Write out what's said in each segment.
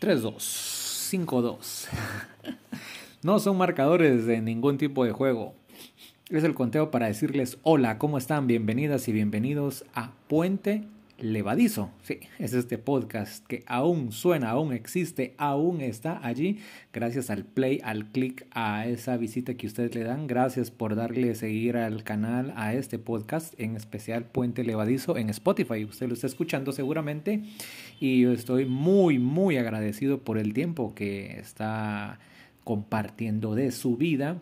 3-2, 5-2. No son marcadores de ningún tipo de juego. Es el conteo para decirles hola, ¿cómo están? Bienvenidas y bienvenidos a Puente Levadizo. Sí, es este podcast que aún suena, aún existe, aún está allí. Gracias al play, al click, a esa visita que ustedes le dan. Gracias por darle seguir al canal, a este podcast, en especial Puente Levadizo en Spotify. Usted lo está escuchando seguramente. Y yo estoy muy, muy agradecido por el tiempo que está compartiendo de su vida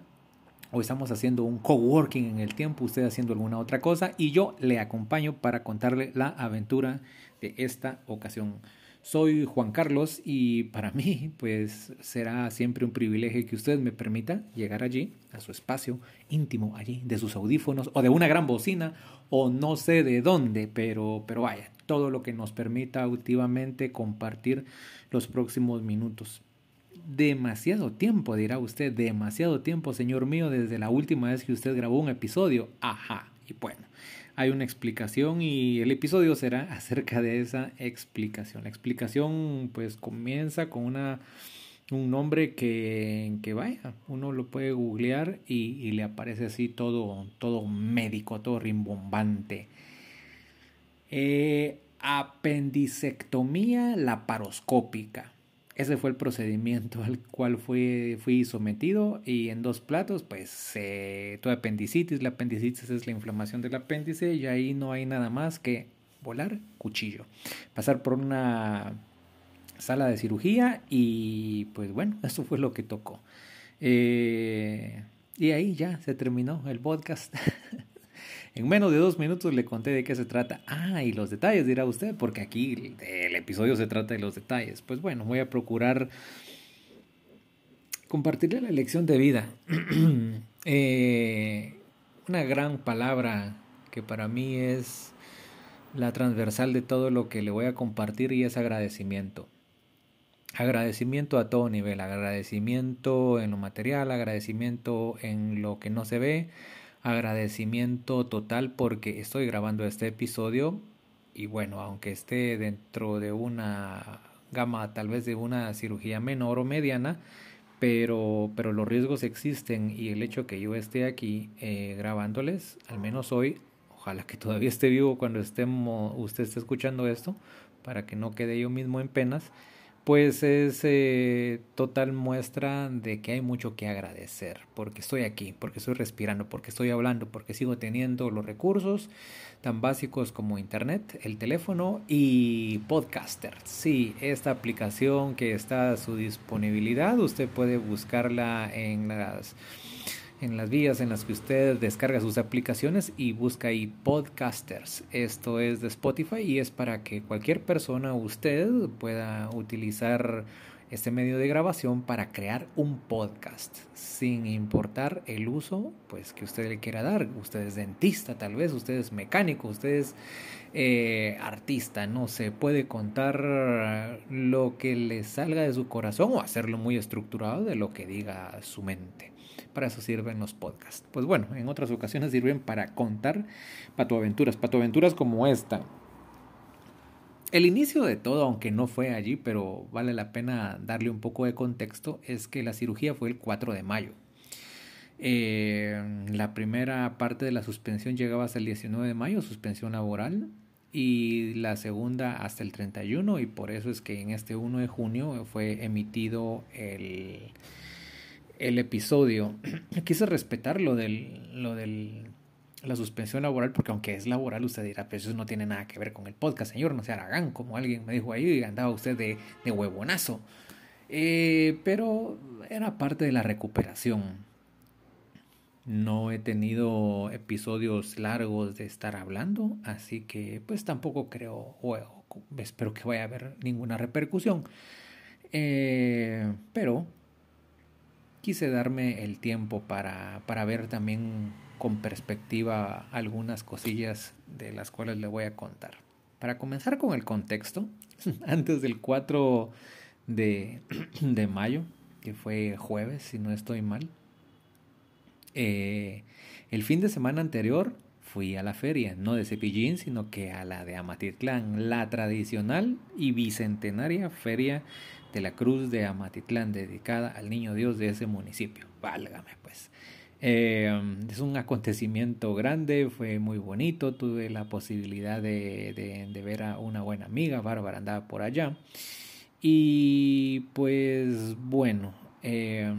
o estamos haciendo un coworking en el tiempo, usted haciendo alguna otra cosa y yo le acompaño para contarle la aventura de esta ocasión. Soy Juan Carlos y para mí pues será siempre un privilegio que usted me permita llegar allí, a su espacio íntimo allí, de sus audífonos o de una gran bocina o no sé de dónde, pero, pero vaya, todo lo que nos permita últimamente compartir los próximos minutos demasiado tiempo, dirá usted, demasiado tiempo, señor mío, desde la última vez que usted grabó un episodio. Ajá, y bueno, hay una explicación y el episodio será acerca de esa explicación. La explicación pues comienza con una un nombre que, que vaya, uno lo puede googlear y, le aparece así todo, todo médico, todo rimbombante. Eh, apendicectomía laparoscópica. Ese fue el procedimiento al cual fui, sometido y en dos platos, pues eh, toda apendicitis. La apendicitis es la inflamación del apéndice y ahí no hay nada más que volar cuchillo. Pasar por una sala de cirugía y pues bueno, eso fue lo que tocó. Eh, y ahí ya se terminó el podcast. En menos de dos minutos le conté de qué se trata. Ah, y los detalles, dirá usted, porque aquí el episodio se trata de los detalles. Pues bueno, voy a procurar compartirle la lección de vida. Eh, una gran palabra que para mí es la transversal de todo lo que le voy a compartir y es agradecimiento. Agradecimiento a todo nivel, agradecimiento en lo material, agradecimiento en lo que no se ve, agradecimiento total porque estoy grabando este episodio y bueno, aunque esté dentro de una gama tal vez de una cirugía menor o mediana, pero, pero los riesgos existen y el hecho que yo esté aquí eh, grabándoles, al menos hoy, ojalá que todavía esté vivo cuando estemos, usted esté escuchando esto, para que no quede yo mismo en penas, pues es eh, total muestra de que hay mucho que agradecer, porque estoy aquí, porque estoy respirando, porque estoy hablando, porque sigo teniendo los recursos tan básicos como internet, el teléfono y podcaster. Sí, esta aplicación que está a su disponibilidad, usted puede buscarla en las en las vías en las que usted descarga sus aplicaciones y busca ahí podcasters. Esto es de Spotify y es para que cualquier persona, usted, pueda utilizar este medio de grabación para crear un podcast sin importar el uso pues que usted le quiera dar usted es dentista tal vez usted es mecánico usted es eh, artista no se puede contar lo que le salga de su corazón o hacerlo muy estructurado de lo que diga su mente para eso sirven los podcasts. Pues bueno, en otras ocasiones sirven para contar patoaventuras, patoaventuras como esta. El inicio de todo, aunque no fue allí, pero vale la pena darle un poco de contexto, es que la cirugía fue el 4 de mayo. Eh, la primera parte de la suspensión llegaba hasta el 19 de mayo, suspensión laboral, y la segunda hasta el 31, y por eso es que en este 1 de junio fue emitido el, el episodio, quise respetar lo del, lo del la suspensión laboral, porque aunque es laboral, usted dirá, pues eso no tiene nada que ver con el podcast, señor, no se haragán, como alguien me dijo ahí, andaba usted de, de huevonazo. Eh, pero era parte de la recuperación. No he tenido episodios largos de estar hablando, así que pues tampoco creo, o, espero que vaya a haber ninguna repercusión. Eh, pero quise darme el tiempo para, para ver también con perspectiva algunas cosillas de las cuales le voy a contar. Para comenzar con el contexto, antes del 4 de, de mayo, que fue jueves, si no estoy mal, eh, el fin de semana anterior fui a la feria, no de Cepillín, sino que a la de Amatitlán, la tradicional y bicentenaria feria de la Cruz de Amatitlán, dedicada al Niño Dios de ese municipio. Válgame pues. Eh, es un acontecimiento grande, fue muy bonito, tuve la posibilidad de, de, ver a una buena amiga, Bárbara andaba por allá. Y pues bueno, eh,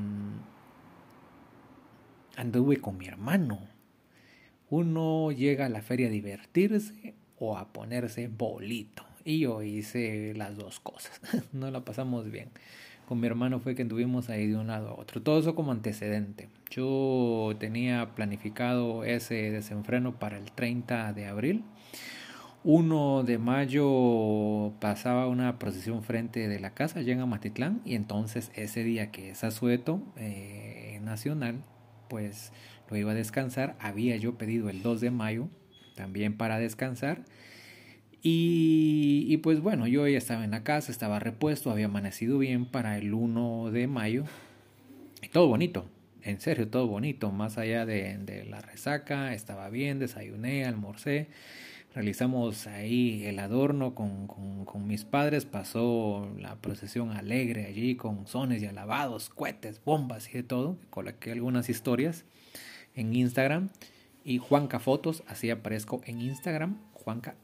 anduve con mi hermano. Uno llega a la feria a divertirse o a ponerse bolito. Y yo hice las dos cosas. no la pasamos bien. Con mi hermano fue que anduvimos ahí de un lado a otro. Todo eso como antecedente. Yo tenía planificado ese desenfreno para el 30 de abril. 1 de mayo pasaba una procesión frente de la casa allá en Amatitlán y entonces ese día que es asueto eh, nacional pues lo iba a descansar. Había yo pedido el 2 de mayo también para descansar. Y, pues bueno, yo ya estaba en la casa, estaba repuesto, había amanecido bien para el 1 de mayo. Y todo bonito, en serio, todo bonito. Más allá de, de la resaca, estaba bien, desayuné, almorcé realizamos ahí el adorno con, con, con, mis padres, pasó la procesión alegre allí con sones y alabados, cohetes, bombas y de todo, coloqué algunas historias en Instagram y Juanca Fotos, así aparezco en Instagram,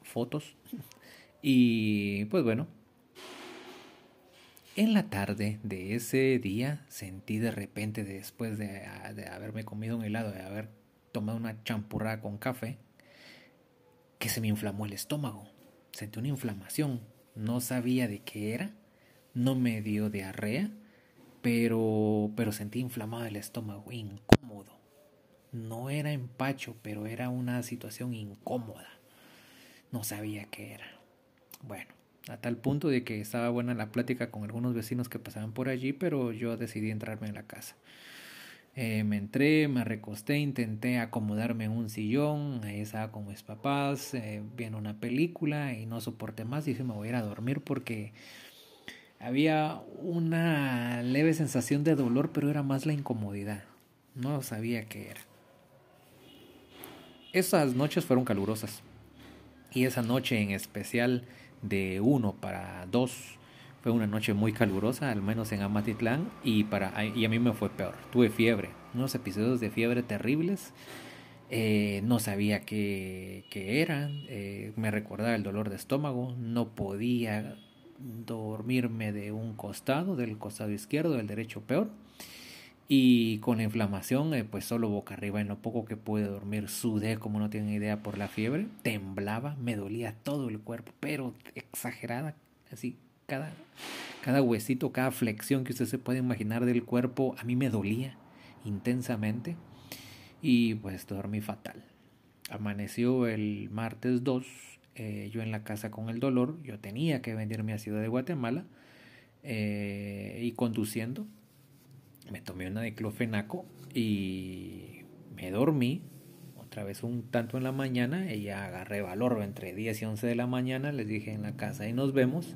Fotos y pues bueno, en la tarde de ese día sentí de repente después de, de haberme comido un helado, de haber tomado una champurrada con café, que se me inflamó el estómago. Sentí una inflamación. No sabía de qué era. No me dio diarrea, pero, pero sentí inflamado el estómago, incómodo. No era empacho, pero era una situación incómoda. No sabía qué era. Bueno, a tal punto de que estaba buena la plática con algunos vecinos que pasaban por allí, pero yo decidí entrarme en la casa. Eh, me entré, me recosté, intenté acomodarme en un sillón, ahí estaba con mis papás, eh, viendo una película y no soporté más, dije me voy a ir a dormir porque había una leve sensación de dolor, pero era más la incomodidad, no sabía qué era. Esas noches fueron calurosas y esa noche en especial de uno para dos fue una noche muy calurosa, al menos en Amatitlán, y, para, y a mí me fue peor. Tuve fiebre, unos episodios de fiebre terribles. Eh, no sabía qué, qué eran, eh, me recordaba el dolor de estómago, no podía dormirme de un costado, del costado izquierdo, del derecho peor. Y con la inflamación, eh, pues solo boca arriba, en lo poco que pude dormir, sudé como no tienen idea por la fiebre, temblaba, me dolía todo el cuerpo, pero exagerada, así cada, cada huesito, cada flexión que usted se puede imaginar del cuerpo, a mí me dolía intensamente y pues dormí fatal. Amaneció el martes 2, eh, yo en la casa con el dolor, yo tenía que venirme a Ciudad de Guatemala eh, y conduciendo me tomé una diclofenaco y me dormí otra vez un tanto en la mañana y ya agarré valor entre 10 y 11 de la mañana, les dije en la casa y nos vemos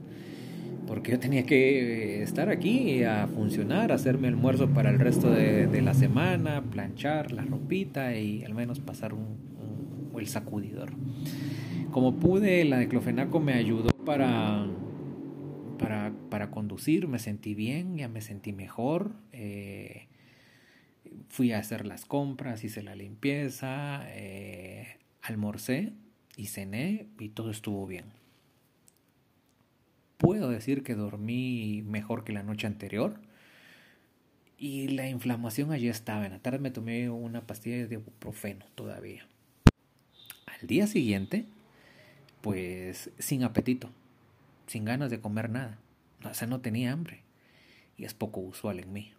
porque yo tenía que eh, estar aquí a funcionar, hacerme almuerzo para el resto de, la semana, planchar la ropita y al menos pasar un, el sacudidor. Como pude, la diclofenaco me ayudó para, para, para, conducir, me sentí bien, ya me sentí mejor. Eh, fui a hacer las compras, hice la limpieza, eh, almorcé y cené y todo estuvo bien puedo decir que dormí mejor que la noche anterior. Y la inflamación allí estaba. En la tarde me tomé una pastilla de ibuprofeno todavía. Al día siguiente, pues sin apetito, sin ganas de comer nada. O sea, no tenía hambre. Y es poco usual en mí.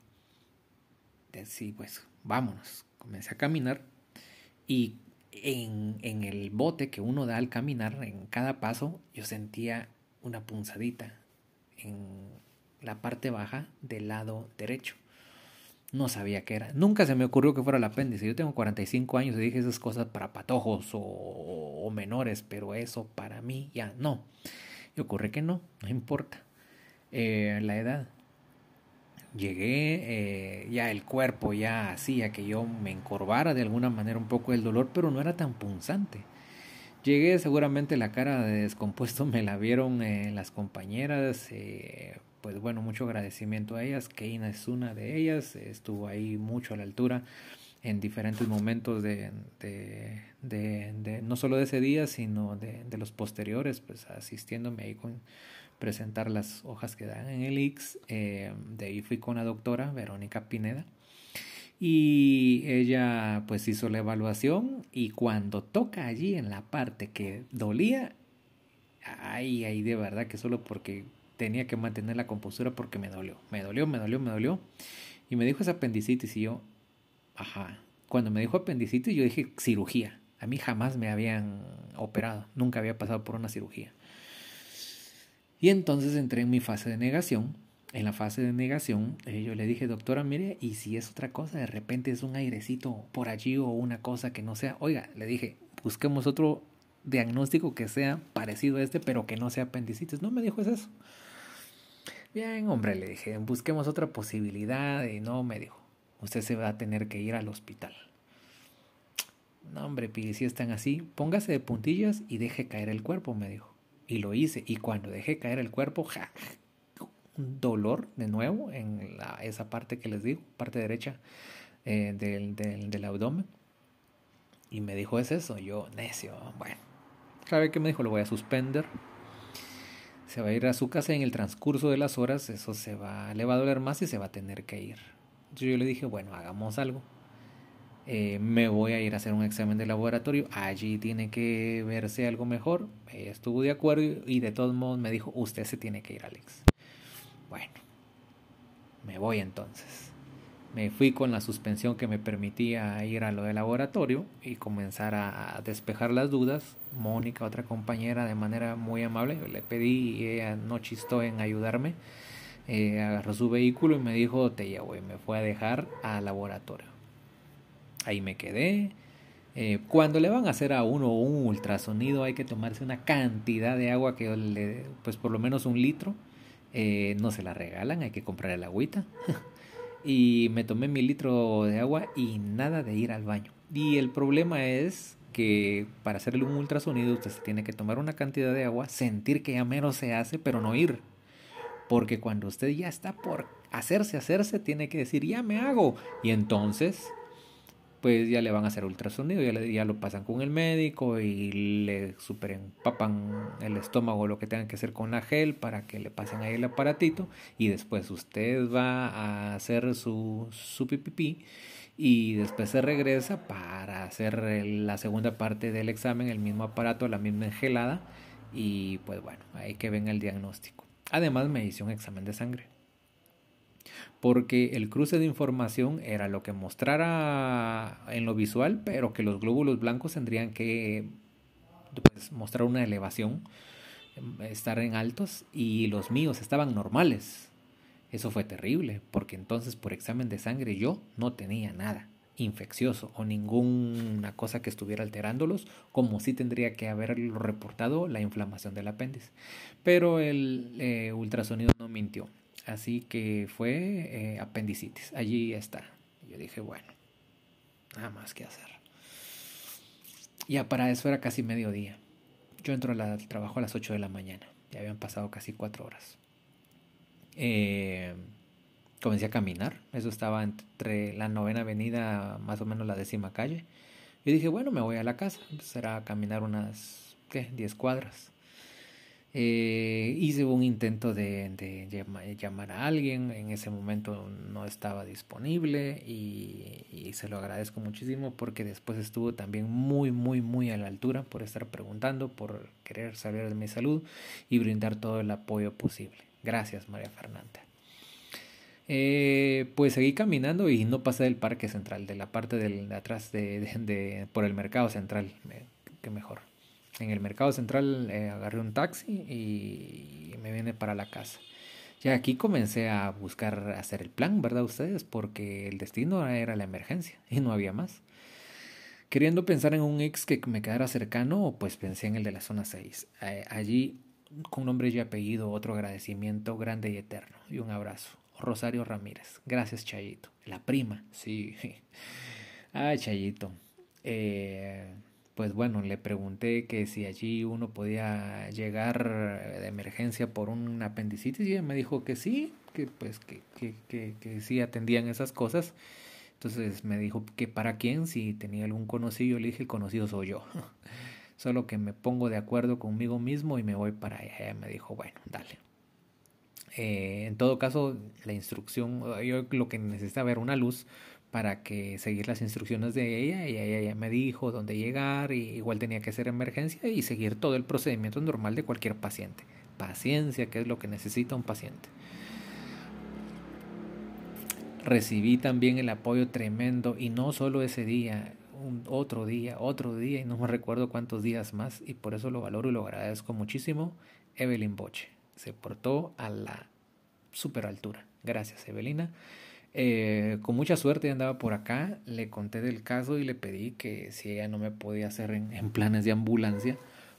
Sí, pues vámonos. Comencé a caminar y en, en el bote que uno da al caminar, en cada paso, yo sentía una punzadita en la parte baja del lado derecho. No sabía qué era. Nunca se me ocurrió que fuera el apéndice. Yo tengo 45 años y dije esas cosas para patojos o, menores, pero eso para mí ya no. Y ocurre que no, no importa. Eh, la edad. Llegué, eh, ya el cuerpo ya hacía que yo me encorvara de alguna manera un poco el dolor, pero no era tan punzante. Llegué, seguramente la cara de descompuesto me la vieron eh, las compañeras, eh, pues bueno, mucho agradecimiento a ellas. Keina es una de ellas, estuvo ahí mucho a la altura en diferentes momentos de, de, de, no solo de ese día, sino de, de, los posteriores, pues asistiéndome ahí con presentar las hojas que dan en el X. Eh, de ahí fui con la doctora Verónica Pineda y ella pues hizo la evaluación y cuando toca allí en la parte que dolía, ay, ay, de verdad que solo porque tenía que mantener la compostura porque me dolió, me dolió, me dolió, me dolió. Y me dijo esa apendicitis y yo, ajá. Cuando me dijo apendicitis yo dije cirugía. A mí jamás me habían operado, nunca había pasado por una cirugía. Y entonces entré en mi fase de negación. En la fase de negación, eh, yo le dije, doctora, mire, y si es otra cosa, de repente es un airecito por allí o una cosa que no sea, oiga, le dije, busquemos otro diagnóstico que sea parecido a este, pero que no sea apendicitis. No me dijo eso. Bien, hombre, le dije, busquemos otra posibilidad y no me dijo, usted se va a tener que ir al hospital. No, hombre, pide, si están así, póngase de puntillas y deje caer el cuerpo, me dijo. Y lo hice, y cuando dejé caer el cuerpo, ja, un dolor de nuevo en la, esa parte que les digo, parte derecha eh, del, del, del abdomen. Y me dijo, es eso, yo, necio, bueno. ¿Sabe qué me dijo? Lo voy a suspender se va a ir a su casa en el transcurso de las horas, eso se va, le va a doler más y se va a tener que ir. Yo le dije, bueno, hagamos algo. Eh, me voy a ir a hacer un examen de laboratorio, allí tiene que verse algo mejor. estuvo de acuerdo y de todos modos me dijo, usted se tiene que ir, Alex. Bueno, me voy entonces me fui con la suspensión que me permitía ir a lo del laboratorio y comenzar a despejar las dudas. Mónica, otra compañera, de manera muy amable, le pedí y ella no chistó en ayudarme. Eh, agarró su vehículo y me dijo, te llevo y me fue a dejar al laboratorio. Ahí me quedé. Eh, cuando le van a hacer a uno un ultrasonido hay que tomarse una cantidad de agua que le, pues por lo menos un litro. Eh, no se la regalan, hay que comprar el agüita. y me tomé mi litro de agua y nada de ir al baño. Y el problema es que para hacerle un ultrasonido usted se tiene que tomar una cantidad de agua, sentir que ya menos se hace, pero no ir. Porque cuando usted ya está por hacerse, hacerse, tiene que decir, ya me hago. Y entonces pues ya le van a hacer ultrasonido, ya, ya lo pasan con el médico y le super empapan el estómago lo que tengan que hacer con la gel para que le pasen ahí el aparatito y después usted va a hacer su, su pipipí y después se regresa para hacer la segunda parte del examen, el mismo aparato, la misma engelada y pues bueno, ahí que venga el diagnóstico. Además me hice un examen de sangre porque el cruce de información era lo que mostrara en lo visual, pero que los glóbulos blancos tendrían que pues, mostrar una elevación, estar en altos, y los míos estaban normales. Eso fue terrible, porque entonces por examen de sangre yo no tenía nada infeccioso o ninguna cosa que estuviera alterándolos, como sí tendría que haberlo reportado la inflamación del apéndice. Pero el eh, ultrasonido no mintió. Así que fue eh, apendicitis. Allí está. Yo dije, bueno, nada más que hacer. Ya para eso era casi mediodía. Yo entro al trabajo a las 8 de la mañana. Ya habían pasado casi 4 horas. Eh, comencé a caminar. Eso estaba entre la novena avenida, más o menos la décima calle. Y dije, bueno, me voy a la casa. Será a caminar unas, ¿qué? 10 cuadras. Eh, hice un intento de, llamar a alguien, en ese momento no estaba disponible y, se lo agradezco muchísimo porque después estuvo también muy, muy, muy a la altura por estar preguntando, por querer saber de mi salud y brindar todo el apoyo posible. Gracias, María Fernanda. Eh, pues seguí caminando y no pasé del parque central, de la parte del, de atrás de, por el mercado central, que mejor en el mercado central eh, agarré un taxi y me vine para la casa. Ya aquí comencé a buscar hacer el plan, ¿verdad ustedes? Porque el destino era la emergencia y no había más. Queriendo pensar en un ex que me quedara cercano, pues pensé en el de la zona 6. Eh, allí, con nombre y apellido, otro agradecimiento grande y eterno. Y un abrazo. Rosario Ramírez. Gracias, Chayito. La prima, sí. Ay, Chayito. Eh, pues bueno, le pregunté que si allí uno podía llegar de emergencia por un apendicitis y me dijo que sí, que pues que, que, que, que sí atendían esas cosas. Entonces me dijo que para quién, si tenía algún conocido, le dije el conocido soy yo. Solo que me pongo de acuerdo conmigo mismo y me voy para allá. me dijo, bueno, dale. Eh, en todo caso, la instrucción, yo lo que necesitaba era una luz para que seguir las instrucciones de ella y ella me dijo dónde llegar y igual tenía que hacer emergencia y seguir todo el procedimiento normal de cualquier paciente. Paciencia, que es lo que necesita un paciente. Recibí también el apoyo tremendo y no solo ese día, un otro día, otro día y no me recuerdo cuántos días más y por eso lo valoro y lo agradezco muchísimo. Evelyn Boche se portó a la super altura. Gracias, Evelina. Eh, con mucha suerte andaba por acá, le conté del caso y le pedí que si ella no me podía hacer en, planes de ambulancia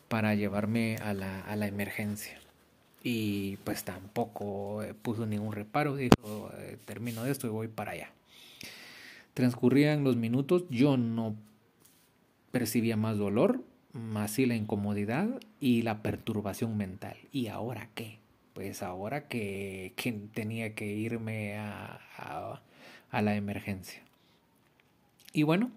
para llevarme a la, a la, emergencia. Y pues tampoco eh, puso ningún reparo, dijo, eh, termino esto y voy para allá. Transcurrían los minutos, yo no percibía más dolor, más sí la incomodidad y la perturbación mental. ¿Y ahora qué? Pues ahora que, tenía que irme a, a, la emergencia. Y bueno,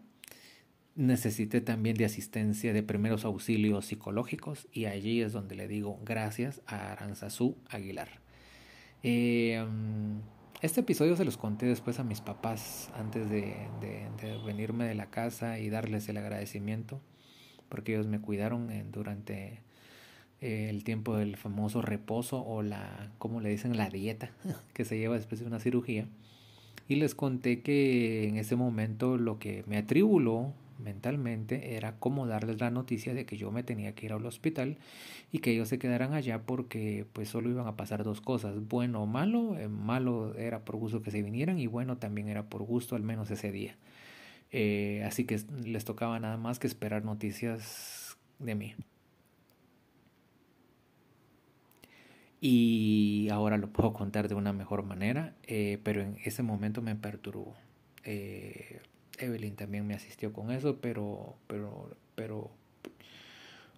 necesité también de asistencia de primeros auxilios psicológicos y allí es donde le digo gracias a Aranzazú Aguilar. Eh, este episodio se los conté después a mis papás antes de, de, venirme de la casa y darles el agradecimiento porque ellos me cuidaron durante el tiempo del famoso reposo o la, como le dicen, la dieta que se lleva después de una cirugía. Y les conté que en ese momento lo que me atribuló mentalmente era cómo darles la noticia de que yo me tenía que ir al hospital y que ellos se quedaran allá porque pues solo iban a pasar dos cosas, bueno o malo, eh, malo era por gusto que se vinieran y bueno también era por gusto al menos ese día. Eh, así que les tocaba nada más que esperar noticias de mí. Y ahora lo puedo contar de una mejor manera, eh, pero en ese momento me perturbó. Eh, Evelyn también me asistió con eso, pero, pero, pero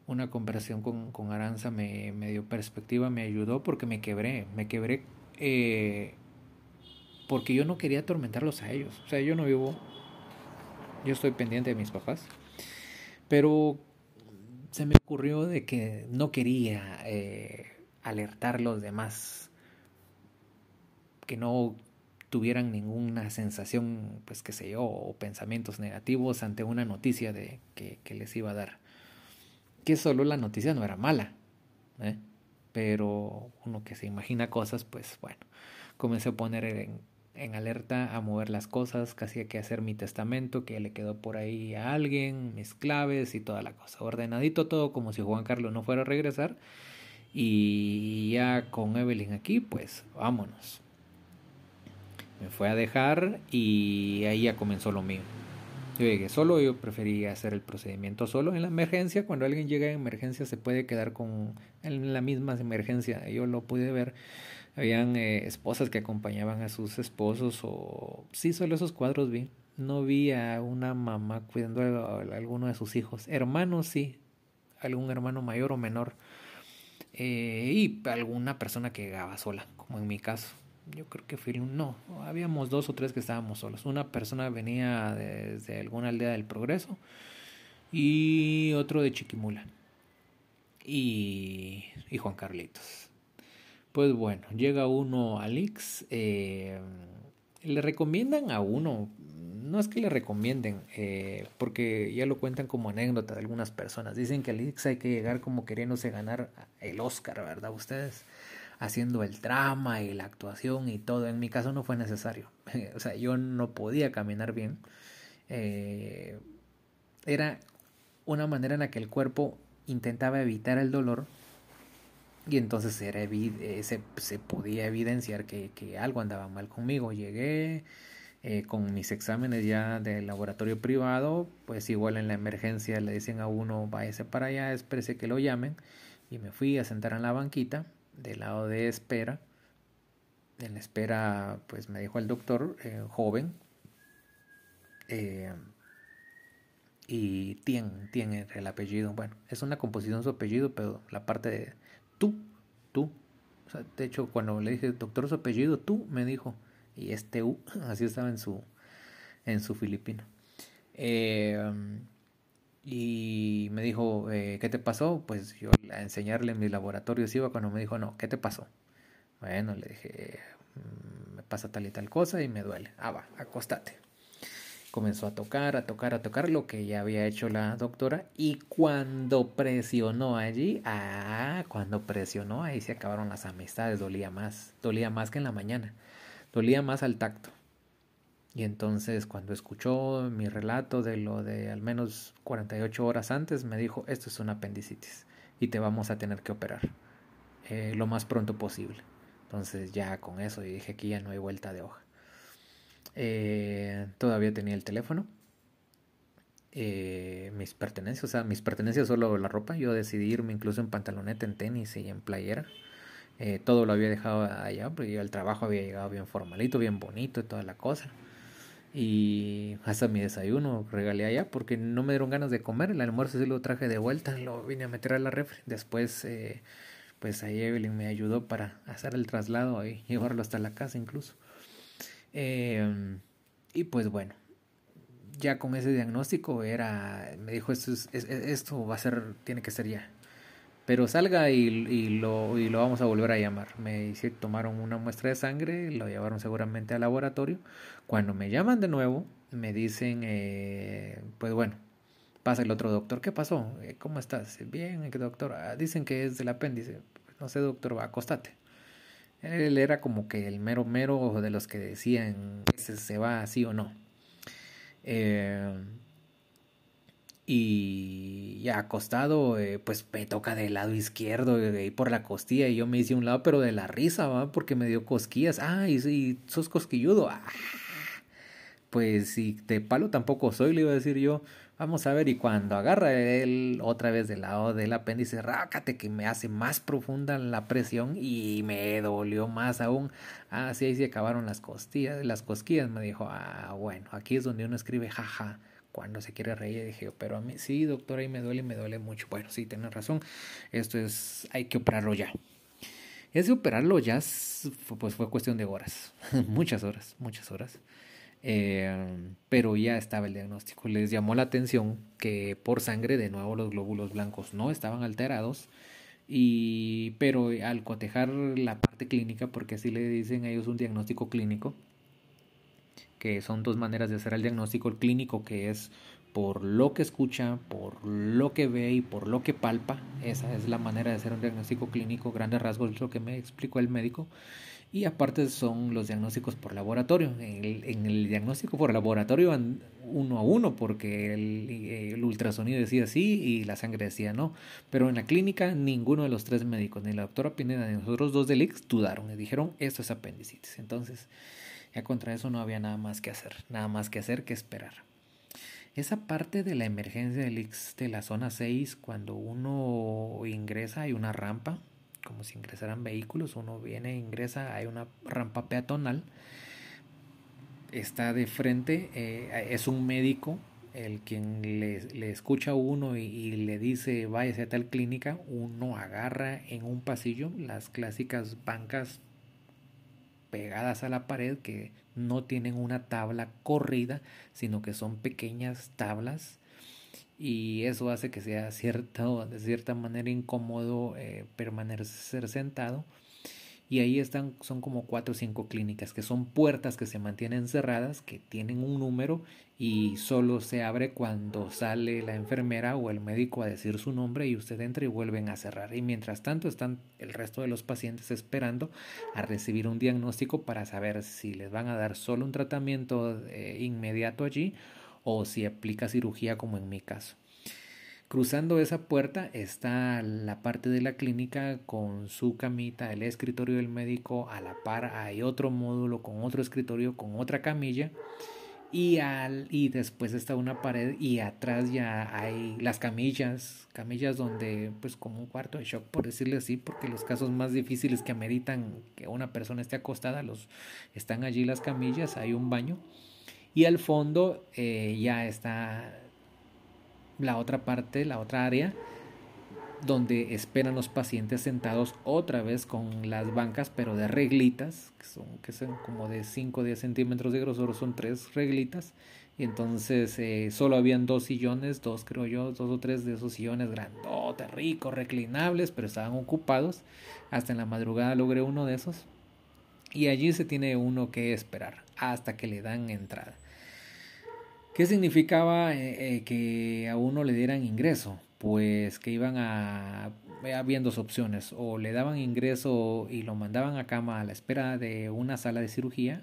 una conversación con, con Aranza me, me, dio perspectiva, me ayudó porque me quebré, me quebré eh, porque yo no quería atormentarlos a ellos. O sea, yo no vivo, yo estoy pendiente de mis papás, pero se me ocurrió de que no quería alertar los demás que no tuvieran ninguna sensación, pues qué sé yo, o pensamientos negativos ante una noticia de que, les iba a dar. Que solo la noticia no era mala, ¿eh? pero uno que se imagina cosas, pues bueno, comencé a poner en, en alerta, a mover las cosas, casi hay que hacer mi testamento, que le quedó por ahí a alguien, mis claves y toda la cosa, ordenadito todo como si Juan Carlos no fuera a regresar y ya con Evelyn aquí, pues vámonos. Me fue a dejar y ahí ya comenzó lo mío. Yo llegué solo, yo prefería hacer el procedimiento solo. En la emergencia, cuando alguien llega en emergencia, se puede quedar con en la misma emergencia. Yo lo pude ver. Habían eh, esposas que acompañaban a sus esposos o sí, solo esos cuadros vi. No vi a una mamá cuidando a alguno de sus hijos. Hermanos sí, algún hermano mayor o menor eh, y alguna persona que llegaba sola, como en mi caso. Yo creo que fui un no, habíamos dos o tres que estábamos solos. Una persona venía desde alguna aldea del progreso y otro de Chiquimula. Y, y Juan Carlitos. Pues bueno, llega uno a Lix. Eh, le recomiendan a uno no es que le recomienden, eh, porque ya lo cuentan como anécdota de algunas personas. Dicen que al Ix hay que llegar como queriéndose ganar el Oscar, ¿verdad? Ustedes haciendo el drama y la actuación y todo. En mi caso no fue necesario. o sea, yo no podía caminar bien. Eh, era una manera en la que el cuerpo intentaba evitar el dolor y entonces era eh, se, podía evidenciar que, que algo andaba mal conmigo. Llegué eh, con mis exámenes ya del laboratorio privado, pues igual en la emergencia le dicen a uno, váyase para allá, espérese que lo llamen. Y me fui a sentar en la banquita, del lado de espera. En la espera, pues me dijo el doctor, eh, joven, eh, y Tien, Tien el apellido. Bueno, es una composición su apellido, pero la parte de tú, tú. O sea, de hecho, cuando le dije, doctor, su apellido, tú, me dijo, y este U, así estaba en su, en su filipino. Eh, y me dijo, eh, ¿qué te pasó? Pues yo a enseñarle en mis laboratorios iba cuando me dijo, no, ¿qué te pasó? Bueno, le dije, mm, me pasa tal y tal cosa y me duele. Ah, va, acostate. Comenzó a tocar, a tocar, a tocar lo que ya había hecho la doctora y cuando presionó allí, ah, cuando presionó ahí se acabaron las amistades, dolía más, dolía más que en la mañana, dolía más al tacto. Y entonces cuando escuchó mi relato de lo de al menos 48 horas antes, me dijo, esto es una apendicitis y te vamos a tener que operar eh, lo más pronto posible. Entonces ya con eso y dije aquí ya no hay vuelta de hoja. Eh, todavía tenía el teléfono. Eh, mis pertenencias, o sea, mis pertenencias solo la ropa. Yo decidí irme incluso en pantaloneta, en tenis y en playera. todo lo había dejado allá, porque yo el trabajo había llegado bien formalito, bien bonito y toda la cosa. Y hasta mi desayuno regalé allá porque no me dieron ganas de comer. El almuerzo sí lo traje de vuelta, lo vine a meter a la refri. Después, eh, pues ahí Evelyn me ayudó para hacer el traslado y llevarlo hasta la casa incluso. Em, y pues bueno, ya con ese diagnóstico era, me dijo esto, esto va a ser, tiene que ser ya pero salga y, lo, y lo vamos a volver a llamar. Me hicieron, tomaron una muestra de sangre, lo llevaron seguramente al laboratorio. Cuando me llaman de nuevo, me dicen, eh, pues bueno, pasa el otro doctor, ¿qué pasó? Eh, ¿Cómo estás? Bien, ¿qué doctor? Ah, dicen que es del apéndice. No sé, doctor, acostate. Él era como que el mero mero de los que decían si se va así o no. Eh, y ya acostado, eh, pues me toca del lado izquierdo, de ahí por la costilla, y yo me hice un lado, pero de la risa, ¿va? Porque me dio cosquillas. Ah, y, y sos cosquilludo. Ah, pues si de palo tampoco soy, le iba a decir yo. Vamos a ver, y cuando agarra él otra vez del lado del apéndice, rácate que me hace más profunda la presión y me dolió más aún. Ah, sí, ahí se acabaron las costillas, las cosquillas. Me dijo, ah, bueno, aquí es donde uno escribe jaja cuando se quiere reír. dije, pero a mí, sí, doctor, ahí me duele, me duele mucho. Bueno, sí, tienes razón. Esto es, hay que operarlo ya. Ese operarlo ya, pues fue cuestión de horas, muchas horas, muchas horas. Eh, pero ya estaba el diagnóstico. Les llamó la atención que por sangre, de nuevo, los glóbulos blancos no estaban alterados. Y, pero al cotejar la parte clínica, porque así le dicen ellos un diagnóstico clínico, que son dos maneras de hacer el diagnóstico. El clínico, que es por lo que escucha, por lo que ve y por lo que palpa. Esa es la manera de hacer un diagnóstico clínico. Grandes rasgos es lo que me explicó el médico. Y aparte son los diagnósticos por laboratorio. En el, diagnóstico por laboratorio van uno a uno porque el, ultrasonido decía sí y la sangre decía no. Pero en la clínica ninguno de los tres médicos, ni la doctora Pineda ni nosotros dos del IX, dudaron y dijeron esto es apendicitis. Entonces ya contra eso no había nada más que hacer, nada más que hacer que esperar. Esa parte de la emergencia del X de la zona 6, cuando uno ingresa, hay una rampa, como si ingresaran vehículos, uno viene ingresa, hay una rampa peatonal, está de frente, eh, es un médico el quien le, escucha a uno y, y, le dice váyase a tal clínica, uno agarra en un pasillo las clásicas bancas pegadas a la pared que no tienen una tabla corrida, sino que son pequeñas tablas y eso hace que sea cierto, de cierta manera incómodo eh, permanecer sentado y ahí están, son como cuatro o cinco clínicas que son puertas que se mantienen cerradas, que tienen un número y solo se abre cuando sale la enfermera o el médico a decir su nombre y usted entra y vuelven a cerrar. Y mientras tanto están el resto de los pacientes esperando a recibir un diagnóstico para saber si les van a dar solo un tratamiento eh, inmediato allí o si aplica cirugía como en mi caso. Cruzando esa puerta está la parte de la clínica con su camita, el escritorio del médico, a la par hay otro módulo con otro escritorio, con otra camilla y, al, y después está una pared y atrás ya hay las camillas, camillas donde pues como un cuarto de shock por decirle así, porque los casos más difíciles que ameritan que una persona esté acostada, los, están allí las camillas, hay un baño y al fondo eh, ya está la otra parte, la otra área, donde esperan los pacientes sentados otra vez con las bancas, pero de reglitas, que son, que son como de 5 o 10 centímetros de grosor, son tres reglitas. Y entonces eh, solo habían dos sillones, dos creo yo, dos o tres de esos sillones grandotes, ricos, reclinables, pero estaban ocupados. Hasta en la madrugada logré uno de esos. Y allí se tiene uno que esperar hasta que le dan entrada. ¿Qué significaba eh, eh, que a uno le dieran ingreso? pues que iban a habían dos opciones o le daban ingreso y lo mandaban a cama a la espera de una sala de cirugía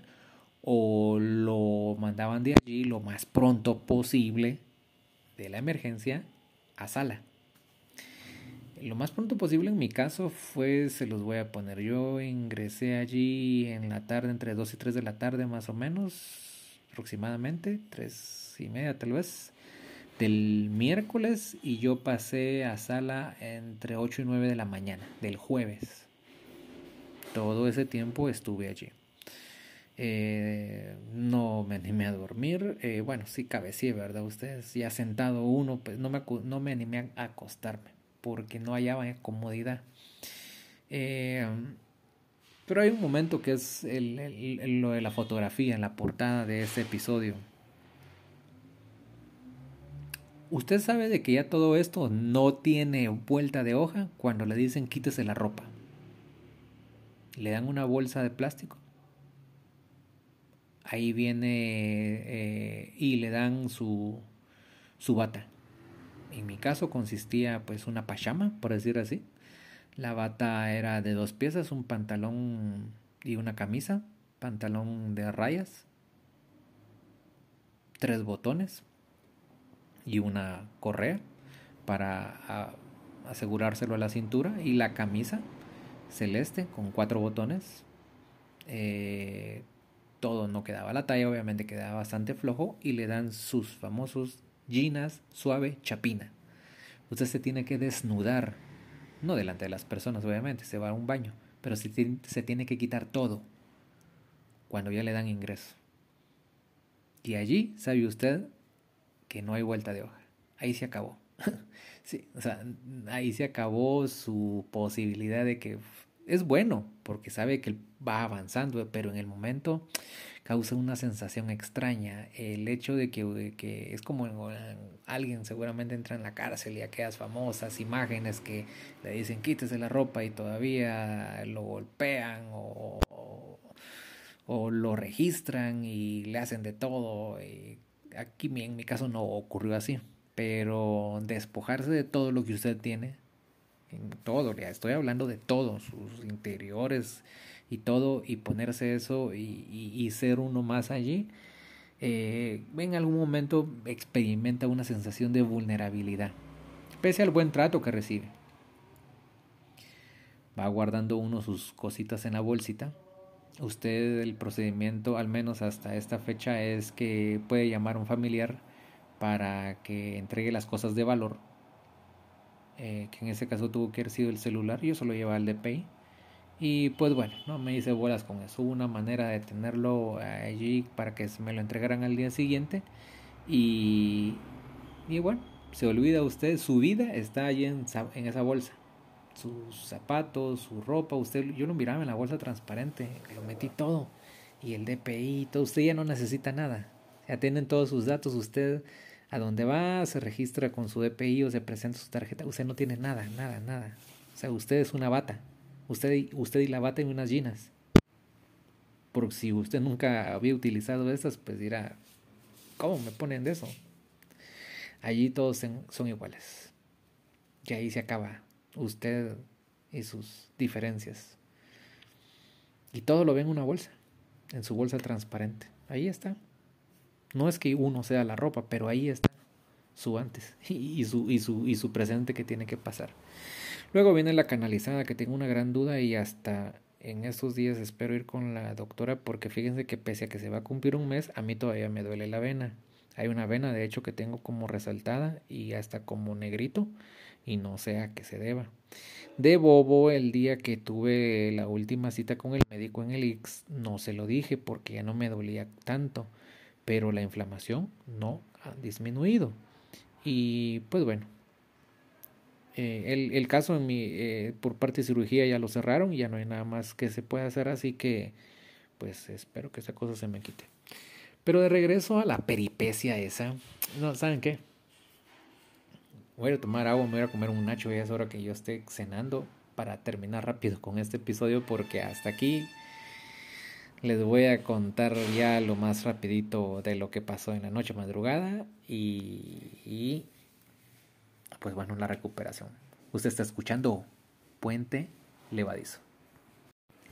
o lo mandaban de allí lo más pronto posible de la emergencia a sala. Lo más pronto posible en mi caso fue, se los voy a poner, yo ingresé allí en la tarde, entre 2 y 3 de la tarde más o menos, aproximadamente, 3 y media tal vez del miércoles y yo pasé a sala entre 8 y 9 de la mañana del jueves. Todo ese tiempo estuve allí. Eh, no me animé a dormir. Eh, bueno, sí cabeceé, ¿verdad? Ustedes ya sentado uno, pues no me, no me animé a acostarme porque no hallaba comodidad. Eh, pero hay un momento que es lo de la fotografía en la portada de este episodio. Usted sabe de que ya todo esto no tiene vuelta de hoja cuando le dicen quítese la ropa. Le dan una bolsa de plástico. Ahí viene eh, y le dan su, su bata. En mi caso consistía pues una pachama, por decir así. La bata era de dos piezas, un pantalón y una camisa, pantalón de rayas, tres botones, y una correa para asegurárselo a la cintura y la camisa celeste con cuatro botones. Eh, todo no quedaba la talla, obviamente quedaba bastante flojo y le dan sus famosos jeans suave chapina. Usted se tiene que desnudar, no delante de las personas, obviamente, se va a un baño, pero se, se tiene que quitar todo cuando ya le dan ingreso. Y allí, sabe usted, que no hay vuelta de hoja. Ahí se acabó. sí, o sea, ahí se acabó su posibilidad de que es bueno, porque sabe que va avanzando, pero en el momento causa una sensación extraña. El hecho de que, que es como alguien seguramente entra en la cárcel y aquellas famosas imágenes que le dicen quítese la ropa y todavía lo golpean o, o, lo registran y le hacen de todo. Aquí en mi caso no ocurrió así, pero despojarse de todo lo que usted tiene, en todo, ya estoy hablando de todo, sus interiores y todo, y ponerse eso y, ser uno más allí, eh, en algún momento experimenta una sensación de vulnerabilidad, pese al buen trato que recibe. Va guardando uno sus cositas en la bolsita usted el procedimiento, al menos hasta esta fecha, es que puede llamar a un familiar para que entregue las cosas de valor, eh, que en ese caso tuvo que haber sido el celular, yo solo llevaba el DPI. Y pues bueno, no me hice bolas con eso. una manera de tenerlo allí para que me lo entregaran al día siguiente. Y, y bueno, se olvida usted, su vida está allí en esa bolsa sus zapatos, su ropa, usted, yo lo miraba en la bolsa transparente, lo metí todo, y el DPI, todo, usted ya no necesita nada, ya tienen todos sus datos, usted a donde va se registra con su DPI o se presenta su tarjeta, usted no tiene nada, nada, nada, o sea, usted es una bata, usted, usted y la bata en unas jeans, porque si usted nunca había utilizado estas, pues dirá, ¿cómo me ponen de eso? Allí todos son iguales. Y ahí se acaba usted y sus diferencias. Y todo lo ve en una bolsa, en su bolsa transparente. Ahí está. No es que uno sea la ropa, pero ahí está su antes y, su, y, su, y su presente que tiene que pasar. Luego viene la canalizada, que tengo una gran duda y hasta en estos días espero ir con la doctora porque fíjense que pese a que se va a cumplir un mes, a mí todavía me duele la vena. Hay una vena de hecho que tengo como resaltada y hasta como negrito y no sé a qué se deba. De bobo, el día que tuve la última cita con el médico en el Ix, no se lo dije porque ya no me dolía tanto, pero la inflamación no ha disminuido. Y pues bueno, eh, el, caso en mi, eh, por parte de cirugía ya lo cerraron y ya no hay nada más que se pueda hacer, así que pues espero que esa cosa se me quite. Pero de regreso a la peripecia esa, no, ¿saben qué? Voy a tomar agua, me voy a comer un nacho, ya es hora que yo esté cenando para terminar rápido con este episodio porque hasta aquí les voy a contar ya lo más rapidito de lo que pasó en la noche madrugada y, pues bueno, la recuperación. Usted está escuchando Puente Levadizo.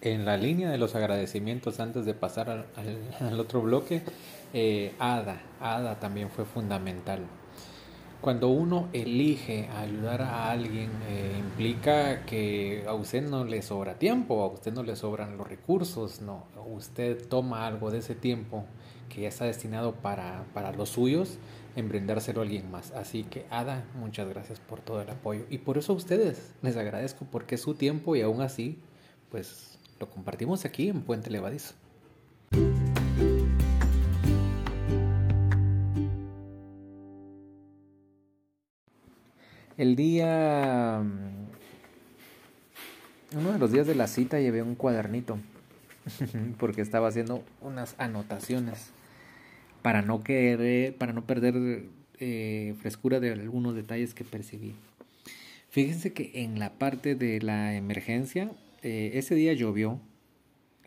En la línea de los agradecimientos antes de pasar al, otro bloque, eh, Ada, Ada también fue fundamental. Cuando uno elige ayudar a alguien, eh, implica que a usted no le sobra tiempo, a usted no le sobran los recursos, no, usted toma algo de ese tiempo que ya está destinado para, para los suyos en brindárselo a alguien más. Así que, Ada, muchas gracias por todo el apoyo. Y por eso a ustedes les agradezco porque es su tiempo y aún así, pues lo compartimos aquí en Puente Levadizo. El día... Mm, uno de los días de la cita llevé un cuadernito porque estaba haciendo unas anotaciones para no querer, para no perder eh, frescura de algunos detalles que percibí. Fíjense que en la parte de la emergencia, eh, ese día llovió.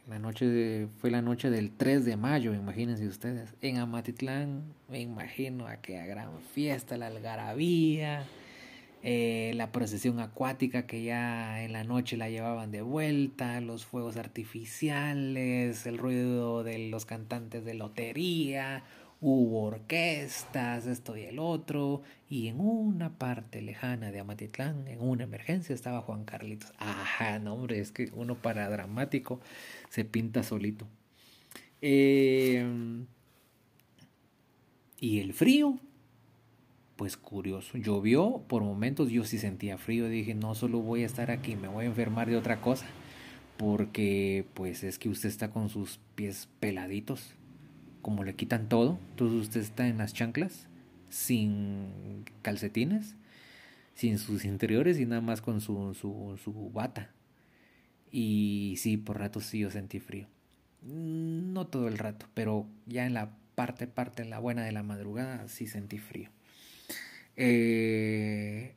La noche fue la noche del 3 de mayo, imagínense ustedes. En Amatitlán, me imagino aquella gran fiesta, la algarabía, eh, la procesión acuática que ya en la noche la llevaban de vuelta, los fuegos artificiales, el ruido de los cantantes de lotería, hubo orquestas, esto y el otro, y en una parte lejana de Amatitlán, en una emergencia, estaba Juan Carlitos. Ajá, no hombre, es que uno para dramático se pinta solito. Eh, y el frío, pues curioso. Llovió, por momentos yo sí sentía frío, dije, no solo voy a estar aquí, me voy a enfermar de otra cosa, porque pues es que usted está con sus pies peladitos, como le quitan todo, entonces usted está en las chanclas, sin calcetines, sin sus interiores y nada más con su, su, su bata. Y sí, por ratos sí yo sentí frío. No todo el rato, pero ya en la parte, parte, en la buena de la madrugada sí sentí frío. Eh,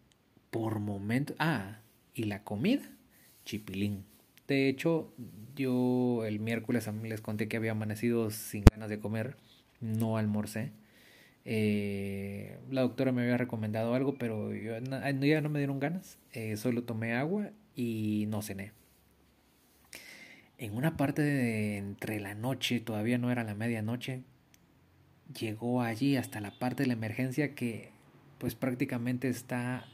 por momento. Ah, y la comida, chipilín. De hecho, yo el miércoles les conté que había amanecido sin ganas de comer, no almorcé. Eh, la doctora me había recomendado algo, pero yo, ya no me dieron ganas. Eh, solo tomé agua y no cené. En una parte de entre la noche, todavía no era la medianoche, llegó allí hasta la parte de la emergencia que pues prácticamente está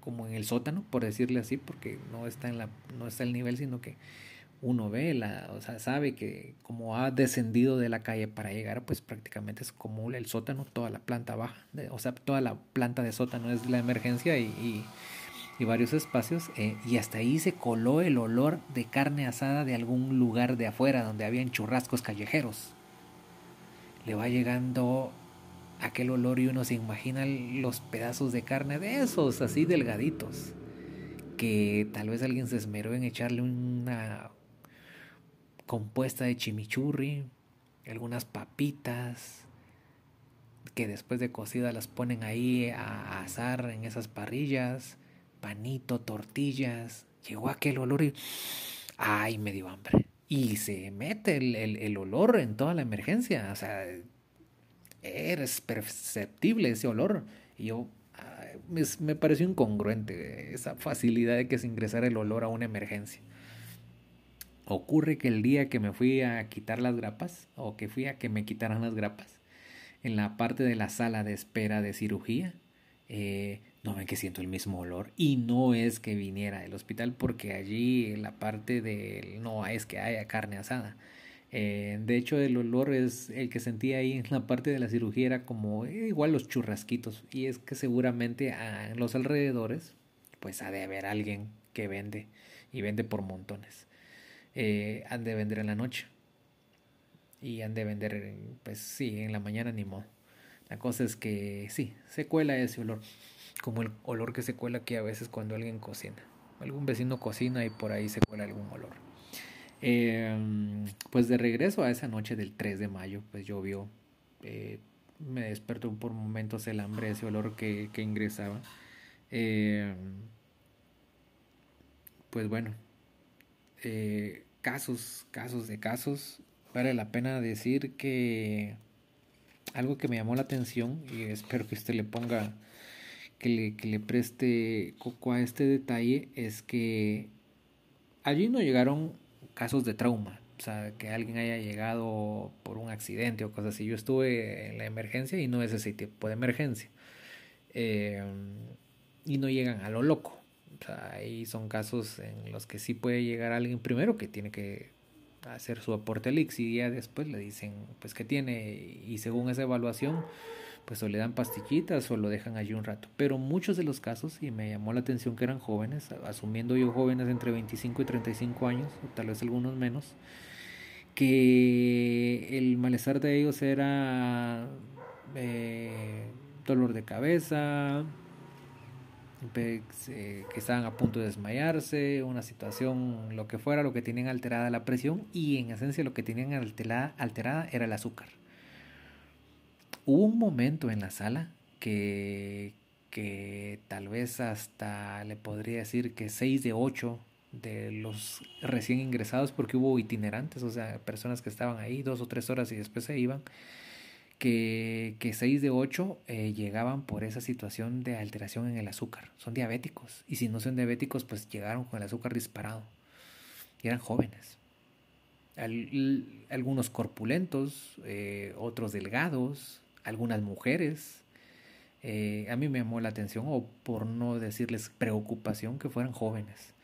como en el sótano, por decirle así, porque no está en la no está el nivel, sino que uno ve, la, o sea, sabe que como ha descendido de la calle para llegar, pues prácticamente es como el sótano, toda la planta baja, o sea, toda la planta de sótano es la emergencia y, y, varios espacios, eh, y hasta ahí se coló el olor de carne asada de algún lugar de afuera donde habían churrascos callejeros. Le va llegando aquel olor y uno se imagina los pedazos de carne de esos, así delgaditos, que tal vez alguien se esmeró en echarle una compuesta de chimichurri, algunas papitas, que después de cocida las ponen ahí a asar en esas parrillas, panito, tortillas, llegó aquel olor y ay, me dio hambre. Y se mete el, el, el olor en toda la emergencia, o sea, eres perceptible ese olor. Y yo me, me, pareció incongruente esa facilidad de que se ingresara el olor a una emergencia. Ocurre que el día que me fui a quitar las grapas, o que fui a que me quitaran las grapas, en la parte de la sala de espera de cirugía, eh, no ven que siento el mismo olor. Y no es que viniera del hospital, porque allí en la parte del no es que haya carne asada eh, de hecho, el olor es el que sentía ahí en la parte de la cirugía era como eh, igual los churrasquitos. Y es que seguramente en los alrededores, pues ha de haber alguien que vende y vende por montones. Eh, han de vender en la noche. Y han de vender, pues sí, en la mañana ni modo. La cosa es que sí, se cuela ese olor, como el olor que se cuela aquí a veces cuando alguien cocina. Algún vecino cocina y por ahí se cuela algún olor. Em, pues de regreso a esa noche del 3 de mayo, pues llovió. Eh, me despertó por momentos el hambre, ese olor que, que ingresaba. Em, pues bueno, eh, casos, casos de casos. Vale la pena decir que algo que me llamó la atención y espero que usted le ponga, que le, que le preste coco a este detalle, es que allí no llegaron casos de trauma. O sea, que alguien haya llegado por un accidente o cosas así. Yo estuve en la emergencia y no es ese tipo de emergencia. Eh, y no llegan a lo loco. O sea, ahí son casos en los que sí puede llegar alguien primero que tiene que hacer su aporte al IX y ya después le dicen pues que tiene y según esa evaluación pues o le dan pastillitas o lo dejan allí un rato. Pero muchos de los casos, y me llamó la atención que eran jóvenes, asumiendo yo jóvenes entre 25 y 35 años, o tal vez algunos menos, que el malestar de ellos era eh, dolor de cabeza, que estaban a punto de desmayarse, una situación, lo que fuera, lo que tenían alterada la presión y en esencia lo que tenían alterada, alterada era el azúcar. Hubo un momento en la sala que, que tal vez hasta le podría decir que 6 de 8 de los recién ingresados, porque hubo itinerantes, o sea, personas que estaban ahí dos o tres horas y después se iban, que, que 6 de 8 eh, llegaban por esa situación de alteración en el azúcar. Son diabéticos. Y si no son diabéticos, pues llegaron con el azúcar disparado. Y eran jóvenes. algunos corpulentos, eh, otros delgados, algunas mujeres. Eh, a mí me llamó la atención, o por no decirles preocupación, que fueran jóvenes.